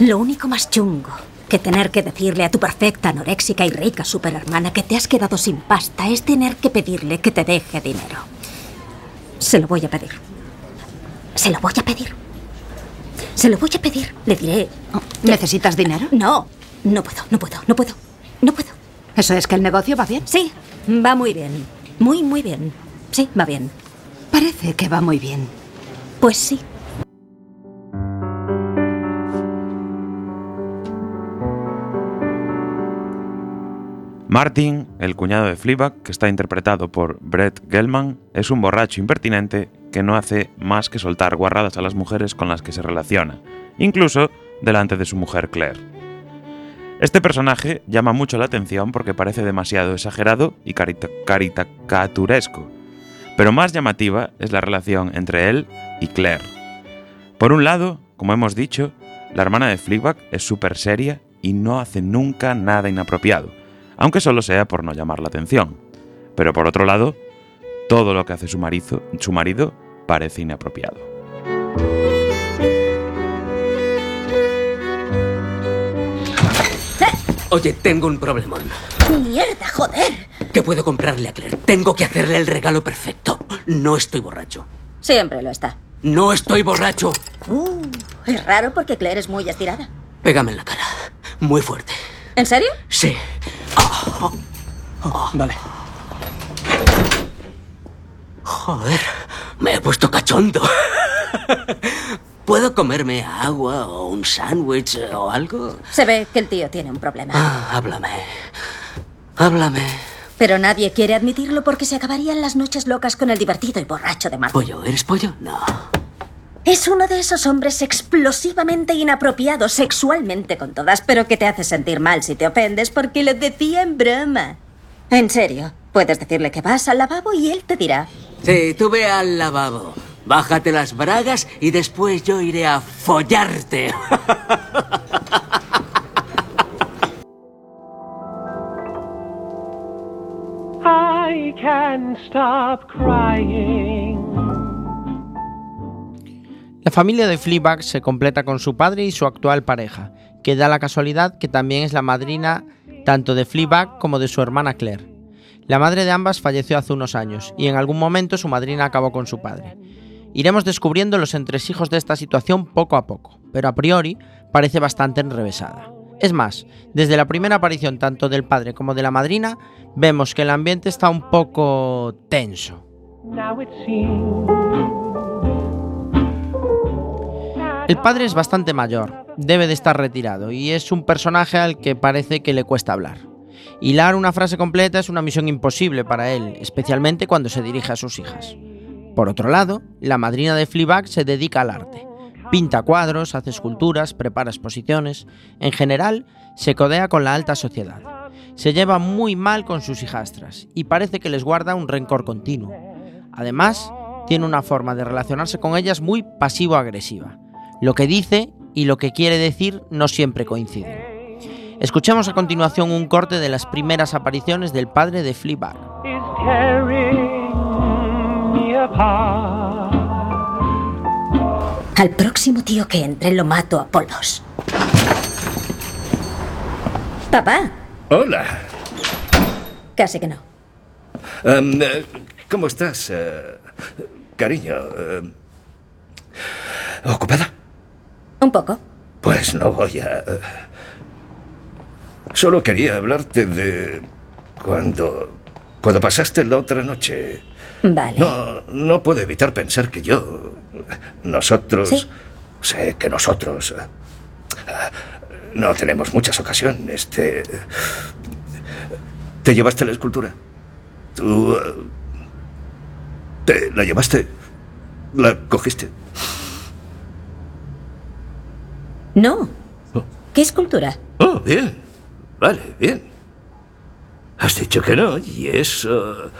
Lo único más chungo que tener que decirle a tu perfecta anoréxica y rica superhermana que te has quedado sin pasta es tener que pedirle que te deje dinero. Se lo voy a pedir. Se lo voy a pedir. Se lo voy a pedir. Le diré. ¿Necesitas dinero? No, no puedo, no puedo, no puedo. No puedo. ¿Eso es que el negocio va bien? Sí, va muy bien. Muy, muy bien. Sí, va bien. Parece que va muy bien. Pues sí. Martin, el cuñado de Fleabag, que está interpretado por Brett Gelman, es un borracho impertinente que no hace más que soltar guarradas a las mujeres con las que se relaciona, incluso delante de su mujer Claire. Este personaje llama mucho la atención porque parece demasiado exagerado y caricaturesco, pero más llamativa es la relación entre él y Claire. Por un lado, como hemos dicho, la hermana de Fleabag es súper seria y no hace nunca nada inapropiado, aunque solo sea por no llamar la atención. Pero por otro lado, todo lo que hace su marido parece inapropiado. Oye, tengo un problemón. Mierda, joder. ¿Qué puedo comprarle a Claire? Tengo que hacerle el regalo perfecto. No estoy borracho. Siempre lo está. No estoy borracho. Uh, es raro porque Claire es muy estirada. Pégame en la cara. Muy fuerte. ¿En serio? Sí. Vale. Joder, me he puesto cachondo. ¿Puedo comerme agua o un sándwich o algo? Se ve que el tío tiene un problema. Ah, háblame. Háblame. Pero nadie quiere admitirlo porque se acabarían las noches locas con el divertido y borracho de Marco. ¿Pollo? ¿Eres pollo? No. Es uno de esos hombres explosivamente inapropiados sexualmente con todas, pero que te hace sentir mal si te ofendes porque lo decía en broma. En serio, puedes decirle que vas al lavabo y él te dirá. Sí, tú ve al lavabo. Bájate las bragas y después yo iré a follarte. I can't stop crying. La familia de Fleabag se completa con su padre y su actual pareja, que da la casualidad que también es la madrina tanto de Fleabag como de su hermana Claire. La madre de ambas falleció hace unos años y en algún momento su madrina acabó con su padre. Iremos descubriendo los entresijos de esta situación poco a poco, pero a priori parece bastante enrevesada. Es más, desde la primera aparición tanto del padre como de la madrina, vemos que el ambiente está un poco tenso. El padre es bastante mayor, debe de estar retirado y es un personaje al que parece que le cuesta hablar. Hilar una frase completa es una misión imposible para él, especialmente cuando se dirige a sus hijas. Por otro lado, la madrina de Fleabag se dedica al arte. Pinta cuadros, hace esculturas, prepara exposiciones. En general, se codea con la alta sociedad. Se lleva muy mal con sus hijastras y parece que les guarda un rencor continuo. Además, tiene una forma de relacionarse con ellas muy pasivo-agresiva. Lo que dice y lo que quiere decir no siempre coinciden. Escuchemos a continuación un corte de las primeras apariciones del padre de Fleabag. Al próximo tío que entre lo mato a polvos. Papá, Hola. casi que no. Em, eh, ¿Cómo estás, eh, cariño? Eh, ¿Ocupada? Un poco. Pues no voy a... Solo quería hablarte de cuando... Cuando pasaste la otra noche. Vale. No, no puedo evitar pensar que yo... Nosotros... Sí. Sé que nosotros... eh, No tenemos muchas ocasiones. Te... ¿Te llevaste la escultura? Tú... eh, ¿Te la llevaste? ¿La cogiste? No. ¿Qué escultura? Oh, bien. Vale, bien. Has dicho que no y eso...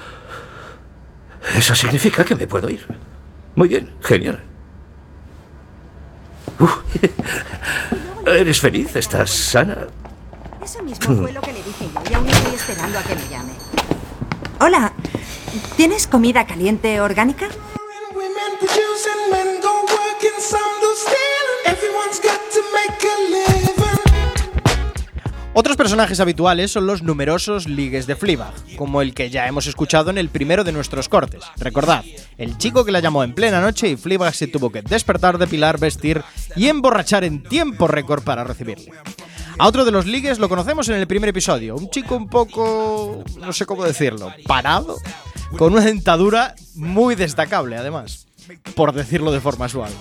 Eso significa que me puedo ir. Muy bien, genial. Uf. ¿Eres feliz? ¿Estás sana? Eso mismo fue lo que le dije yo y aún estoy esperando a que me llame. Hola, ¿tienes comida caliente orgánica? Otros personajes habituales son los numerosos ligues de Fleabag, como el que ya hemos escuchado en el primero de nuestros cortes. Recordad, el chico que la llamó en plena noche y Fleabag se tuvo que despertar, depilar, vestir y emborrachar en tiempo récord para recibirle. A otro de los ligues lo conocemos en el primer episodio, un chico un poco, no sé cómo decirlo, parado, con una dentadura muy destacable además, por decirlo de forma suave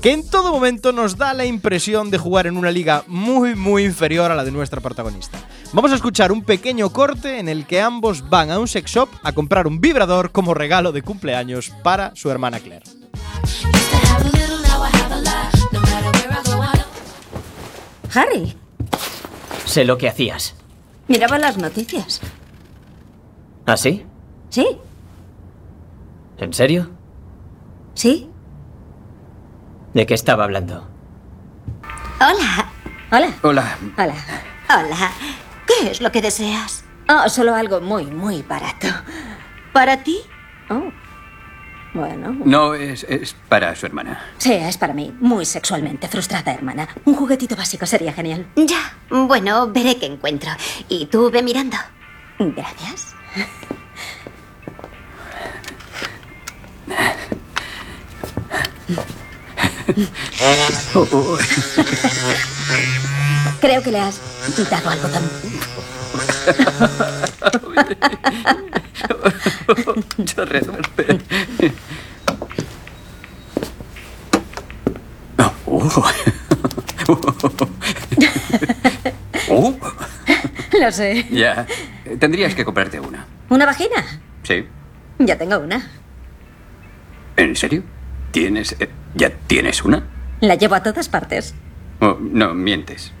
que en todo momento nos da la impresión de jugar en una liga muy muy inferior a la de nuestra protagonista. Vamos a escuchar un pequeño corte en el que ambos van a un sex shop a comprar un vibrador como regalo de cumpleaños para su hermana Claire. Harry, Sé lo que hacías. miraba las noticias. ¿Ah, sí? ¿Sí? ¿En serio? ¿Sí? ¿De qué estaba hablando? Hola. Hola. Hola. Hola. Hola. ¿Qué es lo que deseas? Oh, solo algo muy, muy barato. ¿Para ti? Oh. Bueno. No, es, es para su hermana. Sí, es para mí. Muy sexualmente frustrada, hermana. Un juguetito básico sería genial. Ya, bueno, veré qué encuentro. Y tú ve mirando. Gracias. Creo que le has dado al botón. Mucho resuelve. Lo sé. ya. Tendrías que comprarte una. ¿Una vagina? Sí. Ya tengo una. ¿En serio? ¿Tienes. eh, ¿Ya tienes una? La llevo a todas partes. Oh, no, mientes.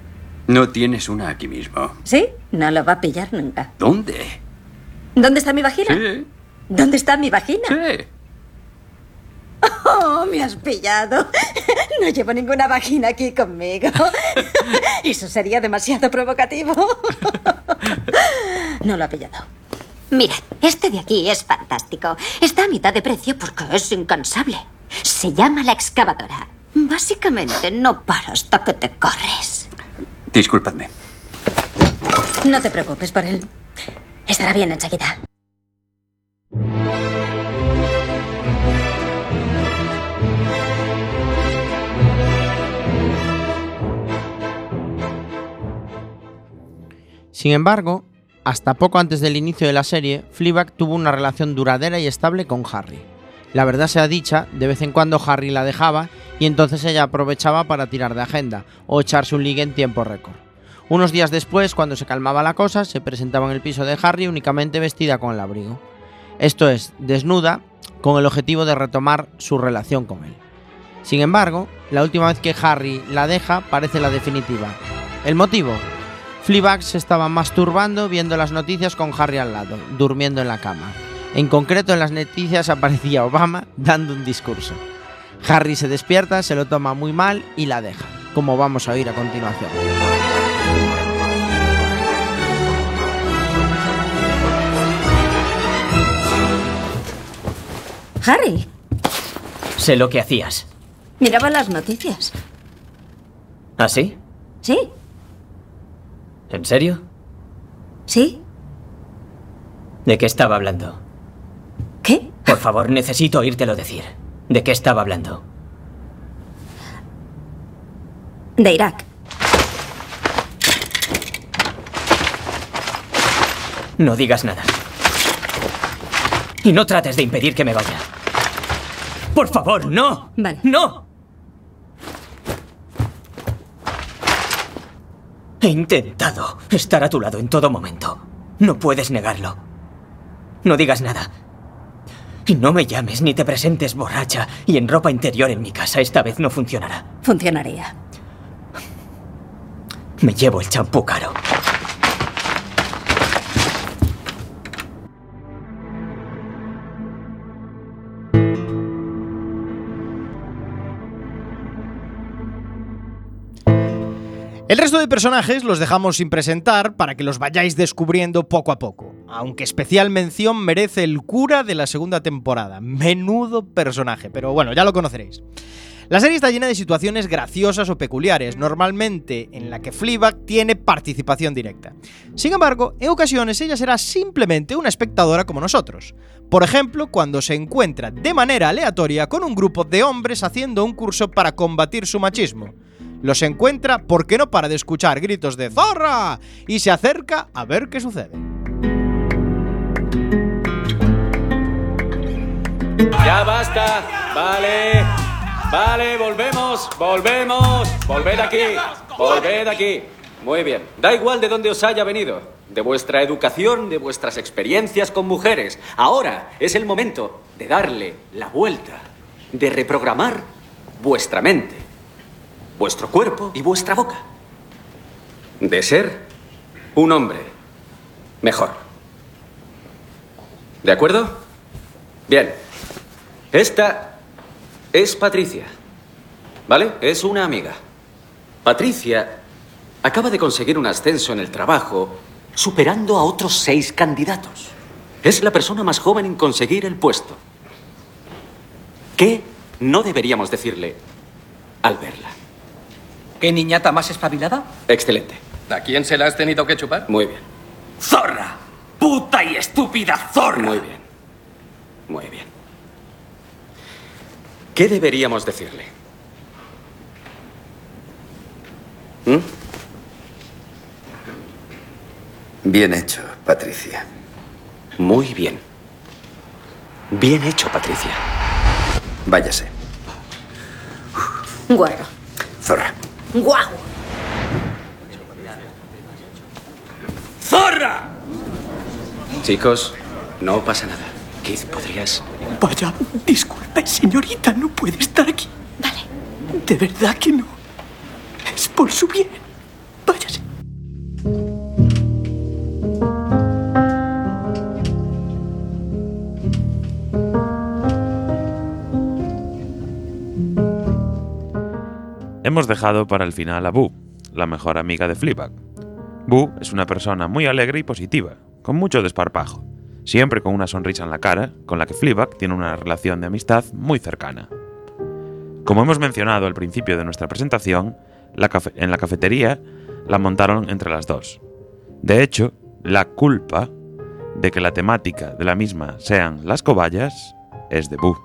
No tienes una aquí mismo. ¿Sí? No lo va a pillar nunca. ¿Dónde? ¿Dónde está mi vagina? Sí. ¿Dónde está mi vagina? Sí. Oh, me has pillado. No llevo ninguna vagina aquí conmigo. Eso sería demasiado provocativo. No lo ha pillado. Mira, este de aquí es fantástico. Está a mitad de precio porque es incansable. Se llama la excavadora. Básicamente no para hasta que te corres. Disculpadme. No te preocupes por él. Estará bien enseguida. Sin embargo, hasta poco antes del inicio de la serie, Fleabag tuvo una relación duradera y estable con Harry. La verdad sea dicha, de vez en cuando Harry la dejaba y entonces ella aprovechaba para tirar de agenda o echarse un ligue en tiempo récord. Unos días después, cuando se calmaba la cosa, se presentaba en el piso de Harry únicamente vestida con el abrigo. Esto es, desnuda, con el objetivo de retomar su relación con él. Sin embargo, la última vez que Harry la deja parece la definitiva. ¿El motivo? Fleabag se estaba masturbando viendo las noticias con Harry al lado, durmiendo en la cama. En concreto en las noticias aparecía Obama dando un discurso. Harry se despierta, se lo toma muy mal y la deja, como vamos a oír a continuación. Harry, Sé lo que hacías. miraba las noticias. ¿Ah, sí? ¿Sí? ¿En serio? ¿Sí? ¿De qué estaba hablando? Por favor, necesito oírtelo decir. ¿De qué estaba hablando? De Irak. No digas nada. Y no trates de impedir que me vaya. Por favor, no. Vale. No. He intentado estar a tu lado en todo momento. No puedes negarlo. No digas nada. Y no me llames ni te presentes borracha y en ropa interior en mi casa. Esta vez no funcionará. Funcionaría. Me llevo el champú caro. El resto de personajes los dejamos sin presentar para que los vayáis descubriendo poco a poco. Aunque especial mención merece el cura de la segunda temporada. Menudo personaje, pero bueno, ya lo conoceréis. La serie está llena de situaciones graciosas o peculiares, normalmente en la que Fleabag tiene participación directa. Sin embargo, en ocasiones ella será simplemente una espectadora como nosotros. Por ejemplo, cuando se encuentra de manera aleatoria con un grupo de hombres haciendo un curso para combatir su machismo. Los encuentra porque no para de escuchar gritos de ¡Zorra! y se acerca a ver qué sucede. Ya basta. Vale. Vale, volvemos, volvemos. Volved aquí. Volved aquí. Muy bien. Da igual de dónde os haya venido. De vuestra educación, de vuestras experiencias con mujeres. Ahora es el momento de darle la vuelta. De reprogramar vuestra mente, vuestro cuerpo y vuestra boca. De ser un hombre mejor. ¿De acuerdo? Bien. Esta es Patricia. ¿Vale? Es una amiga. Patricia acaba de conseguir un ascenso en el trabajo superando a otros seis candidatos. Es la persona más joven en conseguir el puesto. ¿Qué no deberíamos decirle al verla? ¿Qué niñata más espabilada? Excelente. ¿A quién se la has tenido que chupar? Muy bien. ¡Zorra! ¡Puta y estúpida zorra! Muy bien. Muy bien. ¿Qué deberíamos decirle? ¿Mm? Bien hecho, Patricia. Muy bien. Bien hecho, Patricia. Váyase. Bueno. Zorra. ¡Guau! ¡Zorra! Chicos, no pasa nada. Keith, ¿podrías...? Vaya, disculpe, señorita, no puede estar aquí. Vale. De verdad que no. Es por su bien. Váyase. Hemos dejado para el final a Boo, la mejor amiga de Fleabag. Boo es una persona muy alegre y positiva, con mucho desparpajo, siempre con una sonrisa en la cara, con la que Fleabag tiene una relación de amistad muy cercana. Como hemos mencionado al principio de nuestra presentación, en la cafetería la montaron entre las dos. De hecho, la culpa de que la temática de la misma sean las cobayas es de Boo.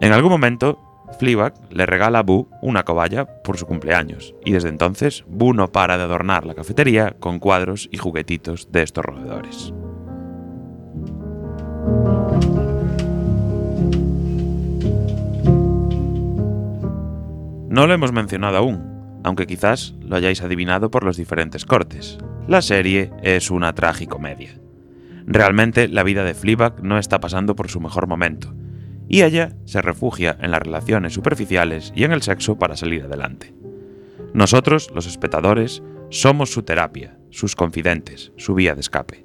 En algún momento, Fleabag le regala a Boo una cobaya por su cumpleaños, y desde entonces Boo no para de adornar la cafetería con cuadros y juguetitos de estos roedores. No lo hemos mencionado aún, aunque quizás lo hayáis adivinado por los diferentes cortes. La serie es una tragicomedia. Realmente la vida de Fleabag no está pasando por su mejor momento, y ella se refugia en las relaciones superficiales y en el sexo para salir adelante. Nosotros, los espectadores, somos su terapia, sus confidentes, su vía de escape.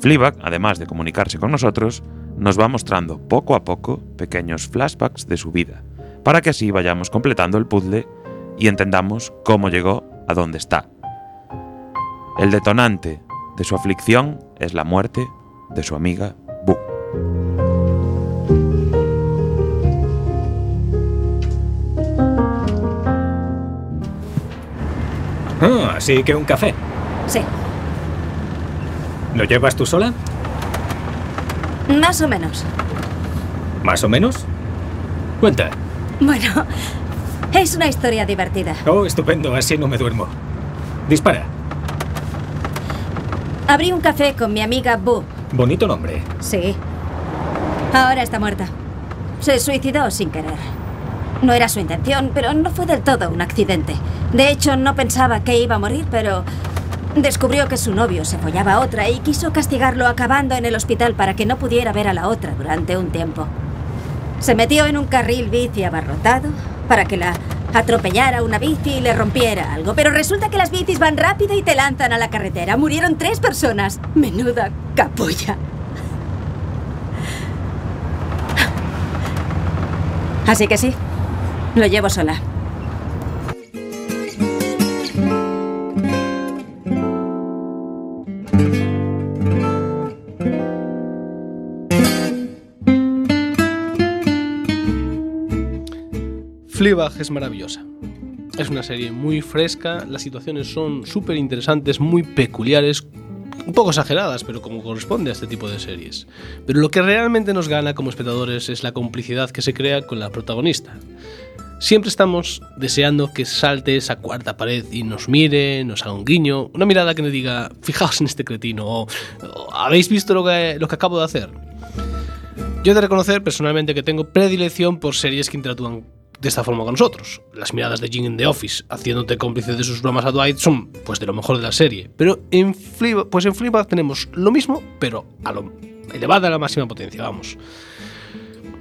Fleabag, además de comunicarse con nosotros, nos va mostrando poco a poco pequeños flashbacks de su vida, para que así vayamos completando el puzzle y entendamos cómo llegó a donde está. El detonante de su aflicción es la muerte de su amiga Ah, así que un café. Sí, ¿Lo llevas tú sola? más o menos. ¿Más o menos? Cuenta. Bueno, es una historia divertida. Oh, estupendo, así no me duermo. Dispara. Abrí un café con mi amiga Boo. Bonito nombre. Sí. Ahora está muerta. Se suicidó sin querer. No era su intención, pero no fue del todo un accidente. De hecho, no pensaba que iba a morir, pero Descubrió que su novio se follaba a otra y quiso castigarlo acabando en el hospital para que no pudiera ver a la otra durante un tiempo. Se metió en un carril bici abarrotado para que la atropellara una bici y le rompiera algo. Pero resulta que las bicis van rápido y te lanzan a la carretera. Murieron tres personas. Menuda capulla. Así que sí, lo llevo sola. Fleabag es maravillosa. Es una serie muy fresca, las situaciones son súper interesantes, muy peculiares, un poco exageradas, pero como corresponde a este tipo de series. Pero lo que realmente nos gana como espectadores es la complicidad que se crea con la protagonista. Siempre estamos deseando que salte esa cuarta pared y nos mire, nos haga un guiño, una mirada que nos diga, fijaos en este cretino, o, ¿habéis visto lo que, lo que acabo de hacer? Yo he de reconocer personalmente que tengo predilección por series que interactúan de esta forma con nosotros. Las miradas de Jim en The Office, haciéndote cómplice de sus bromas a Dwight, son pues de lo mejor de la serie. Pero en Fleabag, pues en Fleabag tenemos lo mismo, pero a lo elevada a la máxima potencia, vamos.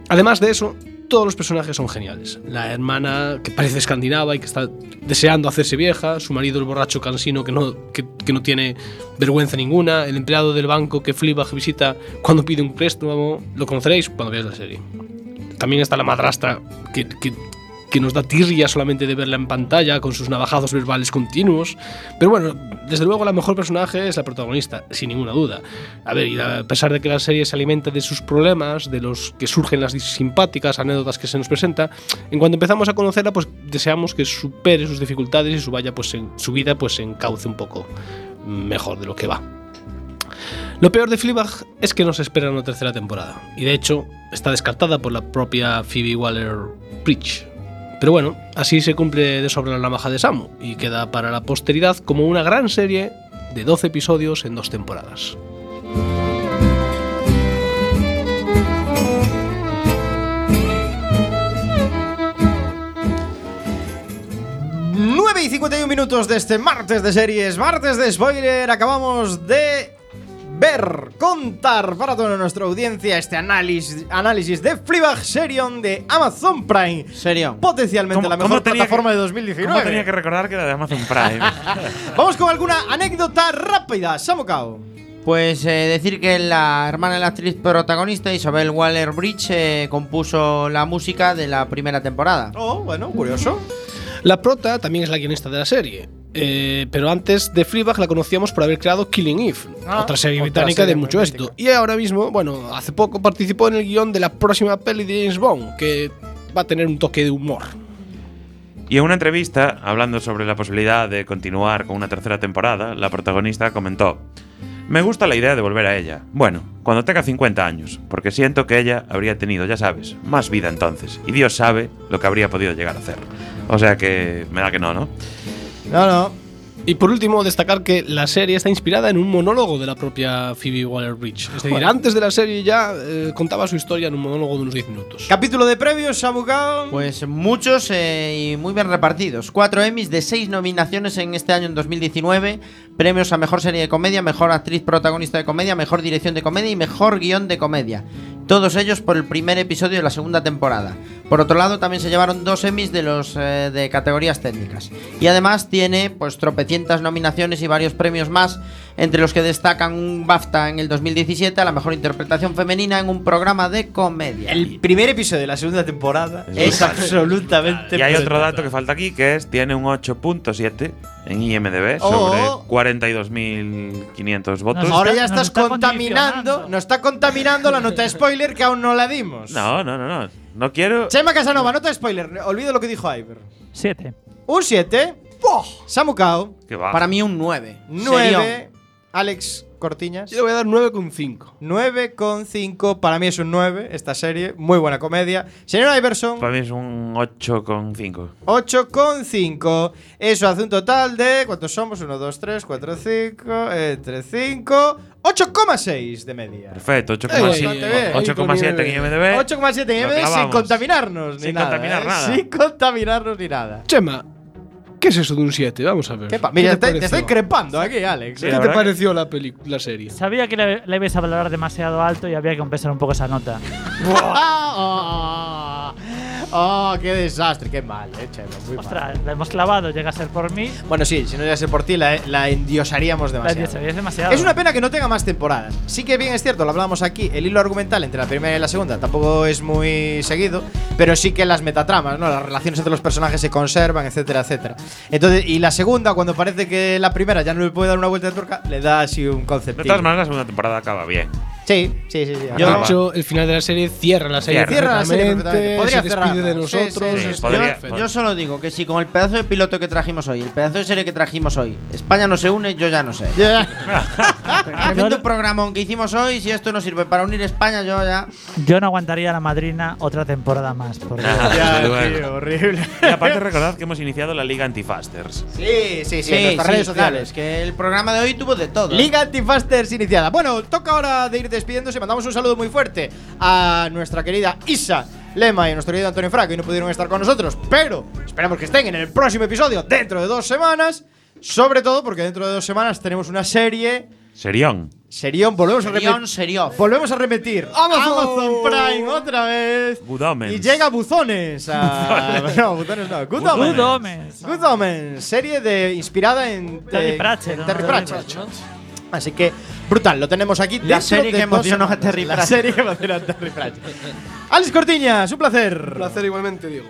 Además de eso, todos los personajes son geniales. La hermana que parece escandinava y que está deseando hacerse vieja, su marido el borracho cansino que no, que, no tiene vergüenza ninguna, el empleado del banco que Fleabag visita cuando pide un préstamo, lo conoceréis cuando veáis la serie. También está la madrastra que, que, nos da tirria solamente de verla en pantalla con sus navajazos verbales continuos. Pero bueno, desde luego la mejor personaje es la protagonista, sin ninguna duda. A ver, y a pesar de que la serie se alimenta de sus problemas, de los que surgen las simpáticas anécdotas que se nos presenta, en cuanto empezamos a conocerla, pues deseamos que supere sus dificultades y su, pues, su vida pues, se encauce un poco mejor de lo que va. Lo peor de Fleabag es que nos espera una tercera temporada, y de hecho está descartada por la propia Phoebe Waller-Bridge. Pero bueno, así se cumple de sobra la navaja de Samu y queda para la posteridad como una gran serie de 12 episodios en dos temporadas. y 51 minutos de este martes de series, martes de spoiler. Acabamos de ver, contar para toda nuestra audiencia este análisis, análisis de Fleabag Serion de Amazon Prime. Serion. Potencialmente la mejor plataforma que, de 2019. ¿Cómo tenía que recordar que era de Amazon Prime? Vamos con alguna anécdota rápida. Samokao. Pues eh, decir que la hermana de la actriz protagonista, Isabel Waller Bridge, eh, compuso la música de la primera temporada. Oh, bueno, curioso. La prota también es la guionista de la serie. Eh, pero antes de Fleabag la conocíamos por haber creado Killing Eve, ah, otra serie otra británica serie de mucho éxito. Y ahora mismo, bueno, hace poco participó en el guion de la próxima peli de James Bond, que va a tener un toque de humor. Y en una entrevista, hablando sobre la posibilidad de continuar con una tercera temporada, la protagonista comentó: Me gusta la idea de volver a ella. Bueno, cuando tenga 50 años, porque siento que ella habría tenido, ya sabes, más vida entonces. Y Dios sabe lo que habría podido llegar a hacer. O sea que me da que no, ¿no? No, no. Y por último, destacar que la serie está inspirada en un monólogo de la propia Phoebe Waller-Bridge. Es decir, bueno. antes de la serie ya eh, contaba su historia en un monólogo de unos 10 minutos. Capítulo de premios, Samucao. Pues muchos eh, y muy bien repartidos. Cuatro Emmys de seis nominaciones en este año, en 2019. Premios a Mejor Serie de Comedia, Mejor Actriz Protagonista de Comedia, Mejor Dirección de Comedia y Mejor Guión de Comedia. Todos ellos por el primer episodio de la segunda temporada. Por otro lado, también se llevaron dos Emmys de los eh, de categorías técnicas. Y además tiene pues tropecientas nominaciones y varios premios más, entre los que destacan un BAFTA en el 2017 a la mejor interpretación femenina en un programa de comedia. El primer episodio de la segunda temporada es, es absolutamente Y hay otro dato que falta aquí que es tiene un 8.7 en IMDb sobre Oh. 42.500 votos. Ahora ya estás contaminando, nos está contaminando la nota de spoiler que aún no la dimos. No, no, no, no. No quiero. Chema Casanova, nota de spoiler. Olvido lo que dijo Iver. 7. Un 7. Samucao. Para mí un 9. 9. Alex Cortiñas. Yo le voy a dar 9,5. 9,5. Para mí es un 9 esta serie. Muy buena comedia. Señor Iverson. Para mí es un 8,5. 8,5. Eso hace un total de. ¿Cuántos somos? 1, 2, 3, 4, 5. Entre 5. 8,6 de media. Perfecto, 8,7 8,7 en IMDb. 8,7 en IMDb sin contaminarnos ni sin nada. contaminar ¿eh? nada. Sin contaminarnos ni nada. Chema, ¿Qué es eso de un 7? Vamos a ver. ¿Qué pa- Mira, ¿Qué te, estoy crepando aquí, Alex. ¿Qué te pareció la, peli- la serie? Sabía que le, le ibais a valorar demasiado alto y había que compensar un poco esa nota. oh, qué desastre, qué mal, eh, Chema, muy mal. Ostras, la hemos clavado, llega a ser por mí. Bueno, sí, si no llega a ser por ti, la, la endiosaríamos La demasiado. endiosarías demasiado. Es una pena que no tenga más temporadas. Sí que bien es cierto, lo hablamos aquí, el hilo argumental entre la primera y la segunda tampoco es muy seguido, pero sí que las metatramas, ¿no? Las relaciones entre los personajes se conservan, etcétera, etcétera. Entonces, y la segunda, cuando parece que la primera ya no le puede dar una vuelta de tuerca, le da así un concepto. De todas maneras, la segunda temporada acaba bien. Sí, sí, sí. sí. De hecho, el final de la serie cierra la serie Cierra la serie perfectamente. Podría se de nosotros. sí, sí, podría- perfecto. Yo solo digo que si con el pedazo de piloto que trajimos hoy, el pedazo de serie que trajimos hoy, España no se une, yo ya no sé. Tremendo programón que hicimos hoy, si esto no sirve para unir España, yo ya. Yo no aguantaría a la madrina otra temporada más. Porque Ya, luego. horrible. Y aparte, recordad que hemos iniciado la Liga Antifasters. Sí, sí, sí, Sí, en nuestras sí, redes claro, sociales. es que el programa de hoy tuvo de todo. Liga Antifasters iniciada. Bueno, toca ahora de ir despidiéndose. Mandamos un saludo muy fuerte a nuestra querida Isa Lema y a nuestro querido Antonio Fra, que hoy no pudieron estar con nosotros, pero esperamos que estén en el próximo episodio dentro de dos semanas. Sobre todo porque dentro de dos semanas tenemos una serie. Serión. Serión, volvemos a Serión, repetir. serión. Volvemos a repetir. Amazon Prime otra vez. Good Omens. Y llega Buzones. A, no, Buzones no. Good Omens. Good Omens, Serie de, inspirada en Terry Pratchett, Terry Pratchett. Así que, brutal, lo tenemos aquí. La serie de que emocionó a. Terry La serie que emocionó a Terry Pratchett. Alex Cortiñas, un placer. Un placer igualmente, Diego.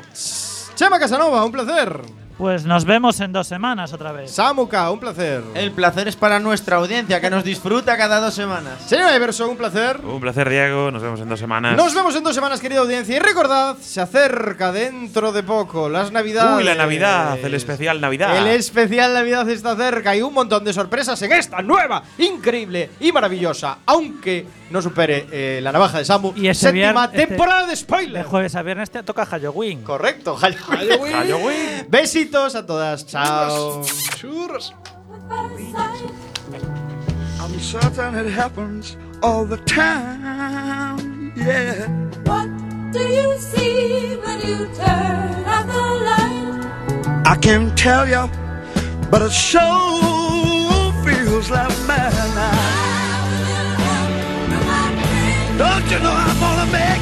Chema Casanova, un placer. Pues nos vemos en dos semanas otra vez. Samuka, un placer. El placer es para nuestra audiencia, que nos disfruta cada dos semanas. Señor Everson, un placer. Un placer, Diego. Nos vemos en dos semanas. Nos vemos en dos semanas, querida audiencia. Y recordad, se acerca dentro de poco las Navidades. Uy, la Navidad, el especial Navidad. El especial Navidad está cerca y un montón de sorpresas en esta nueva, increíble y maravillosa, aunque no supere eh, la navaja de Samu, Y este séptima este- temporada de De spoiler. jueves a viernes te toca Halloween. Correcto, Halloween. Halloween. Besitos a todas. Chao. Churros. I'm certain it happens all the time. Yeah. What do you see when you turn out the light? I can't tell you, but it sure feels like madness. Don't you know I'm gonna make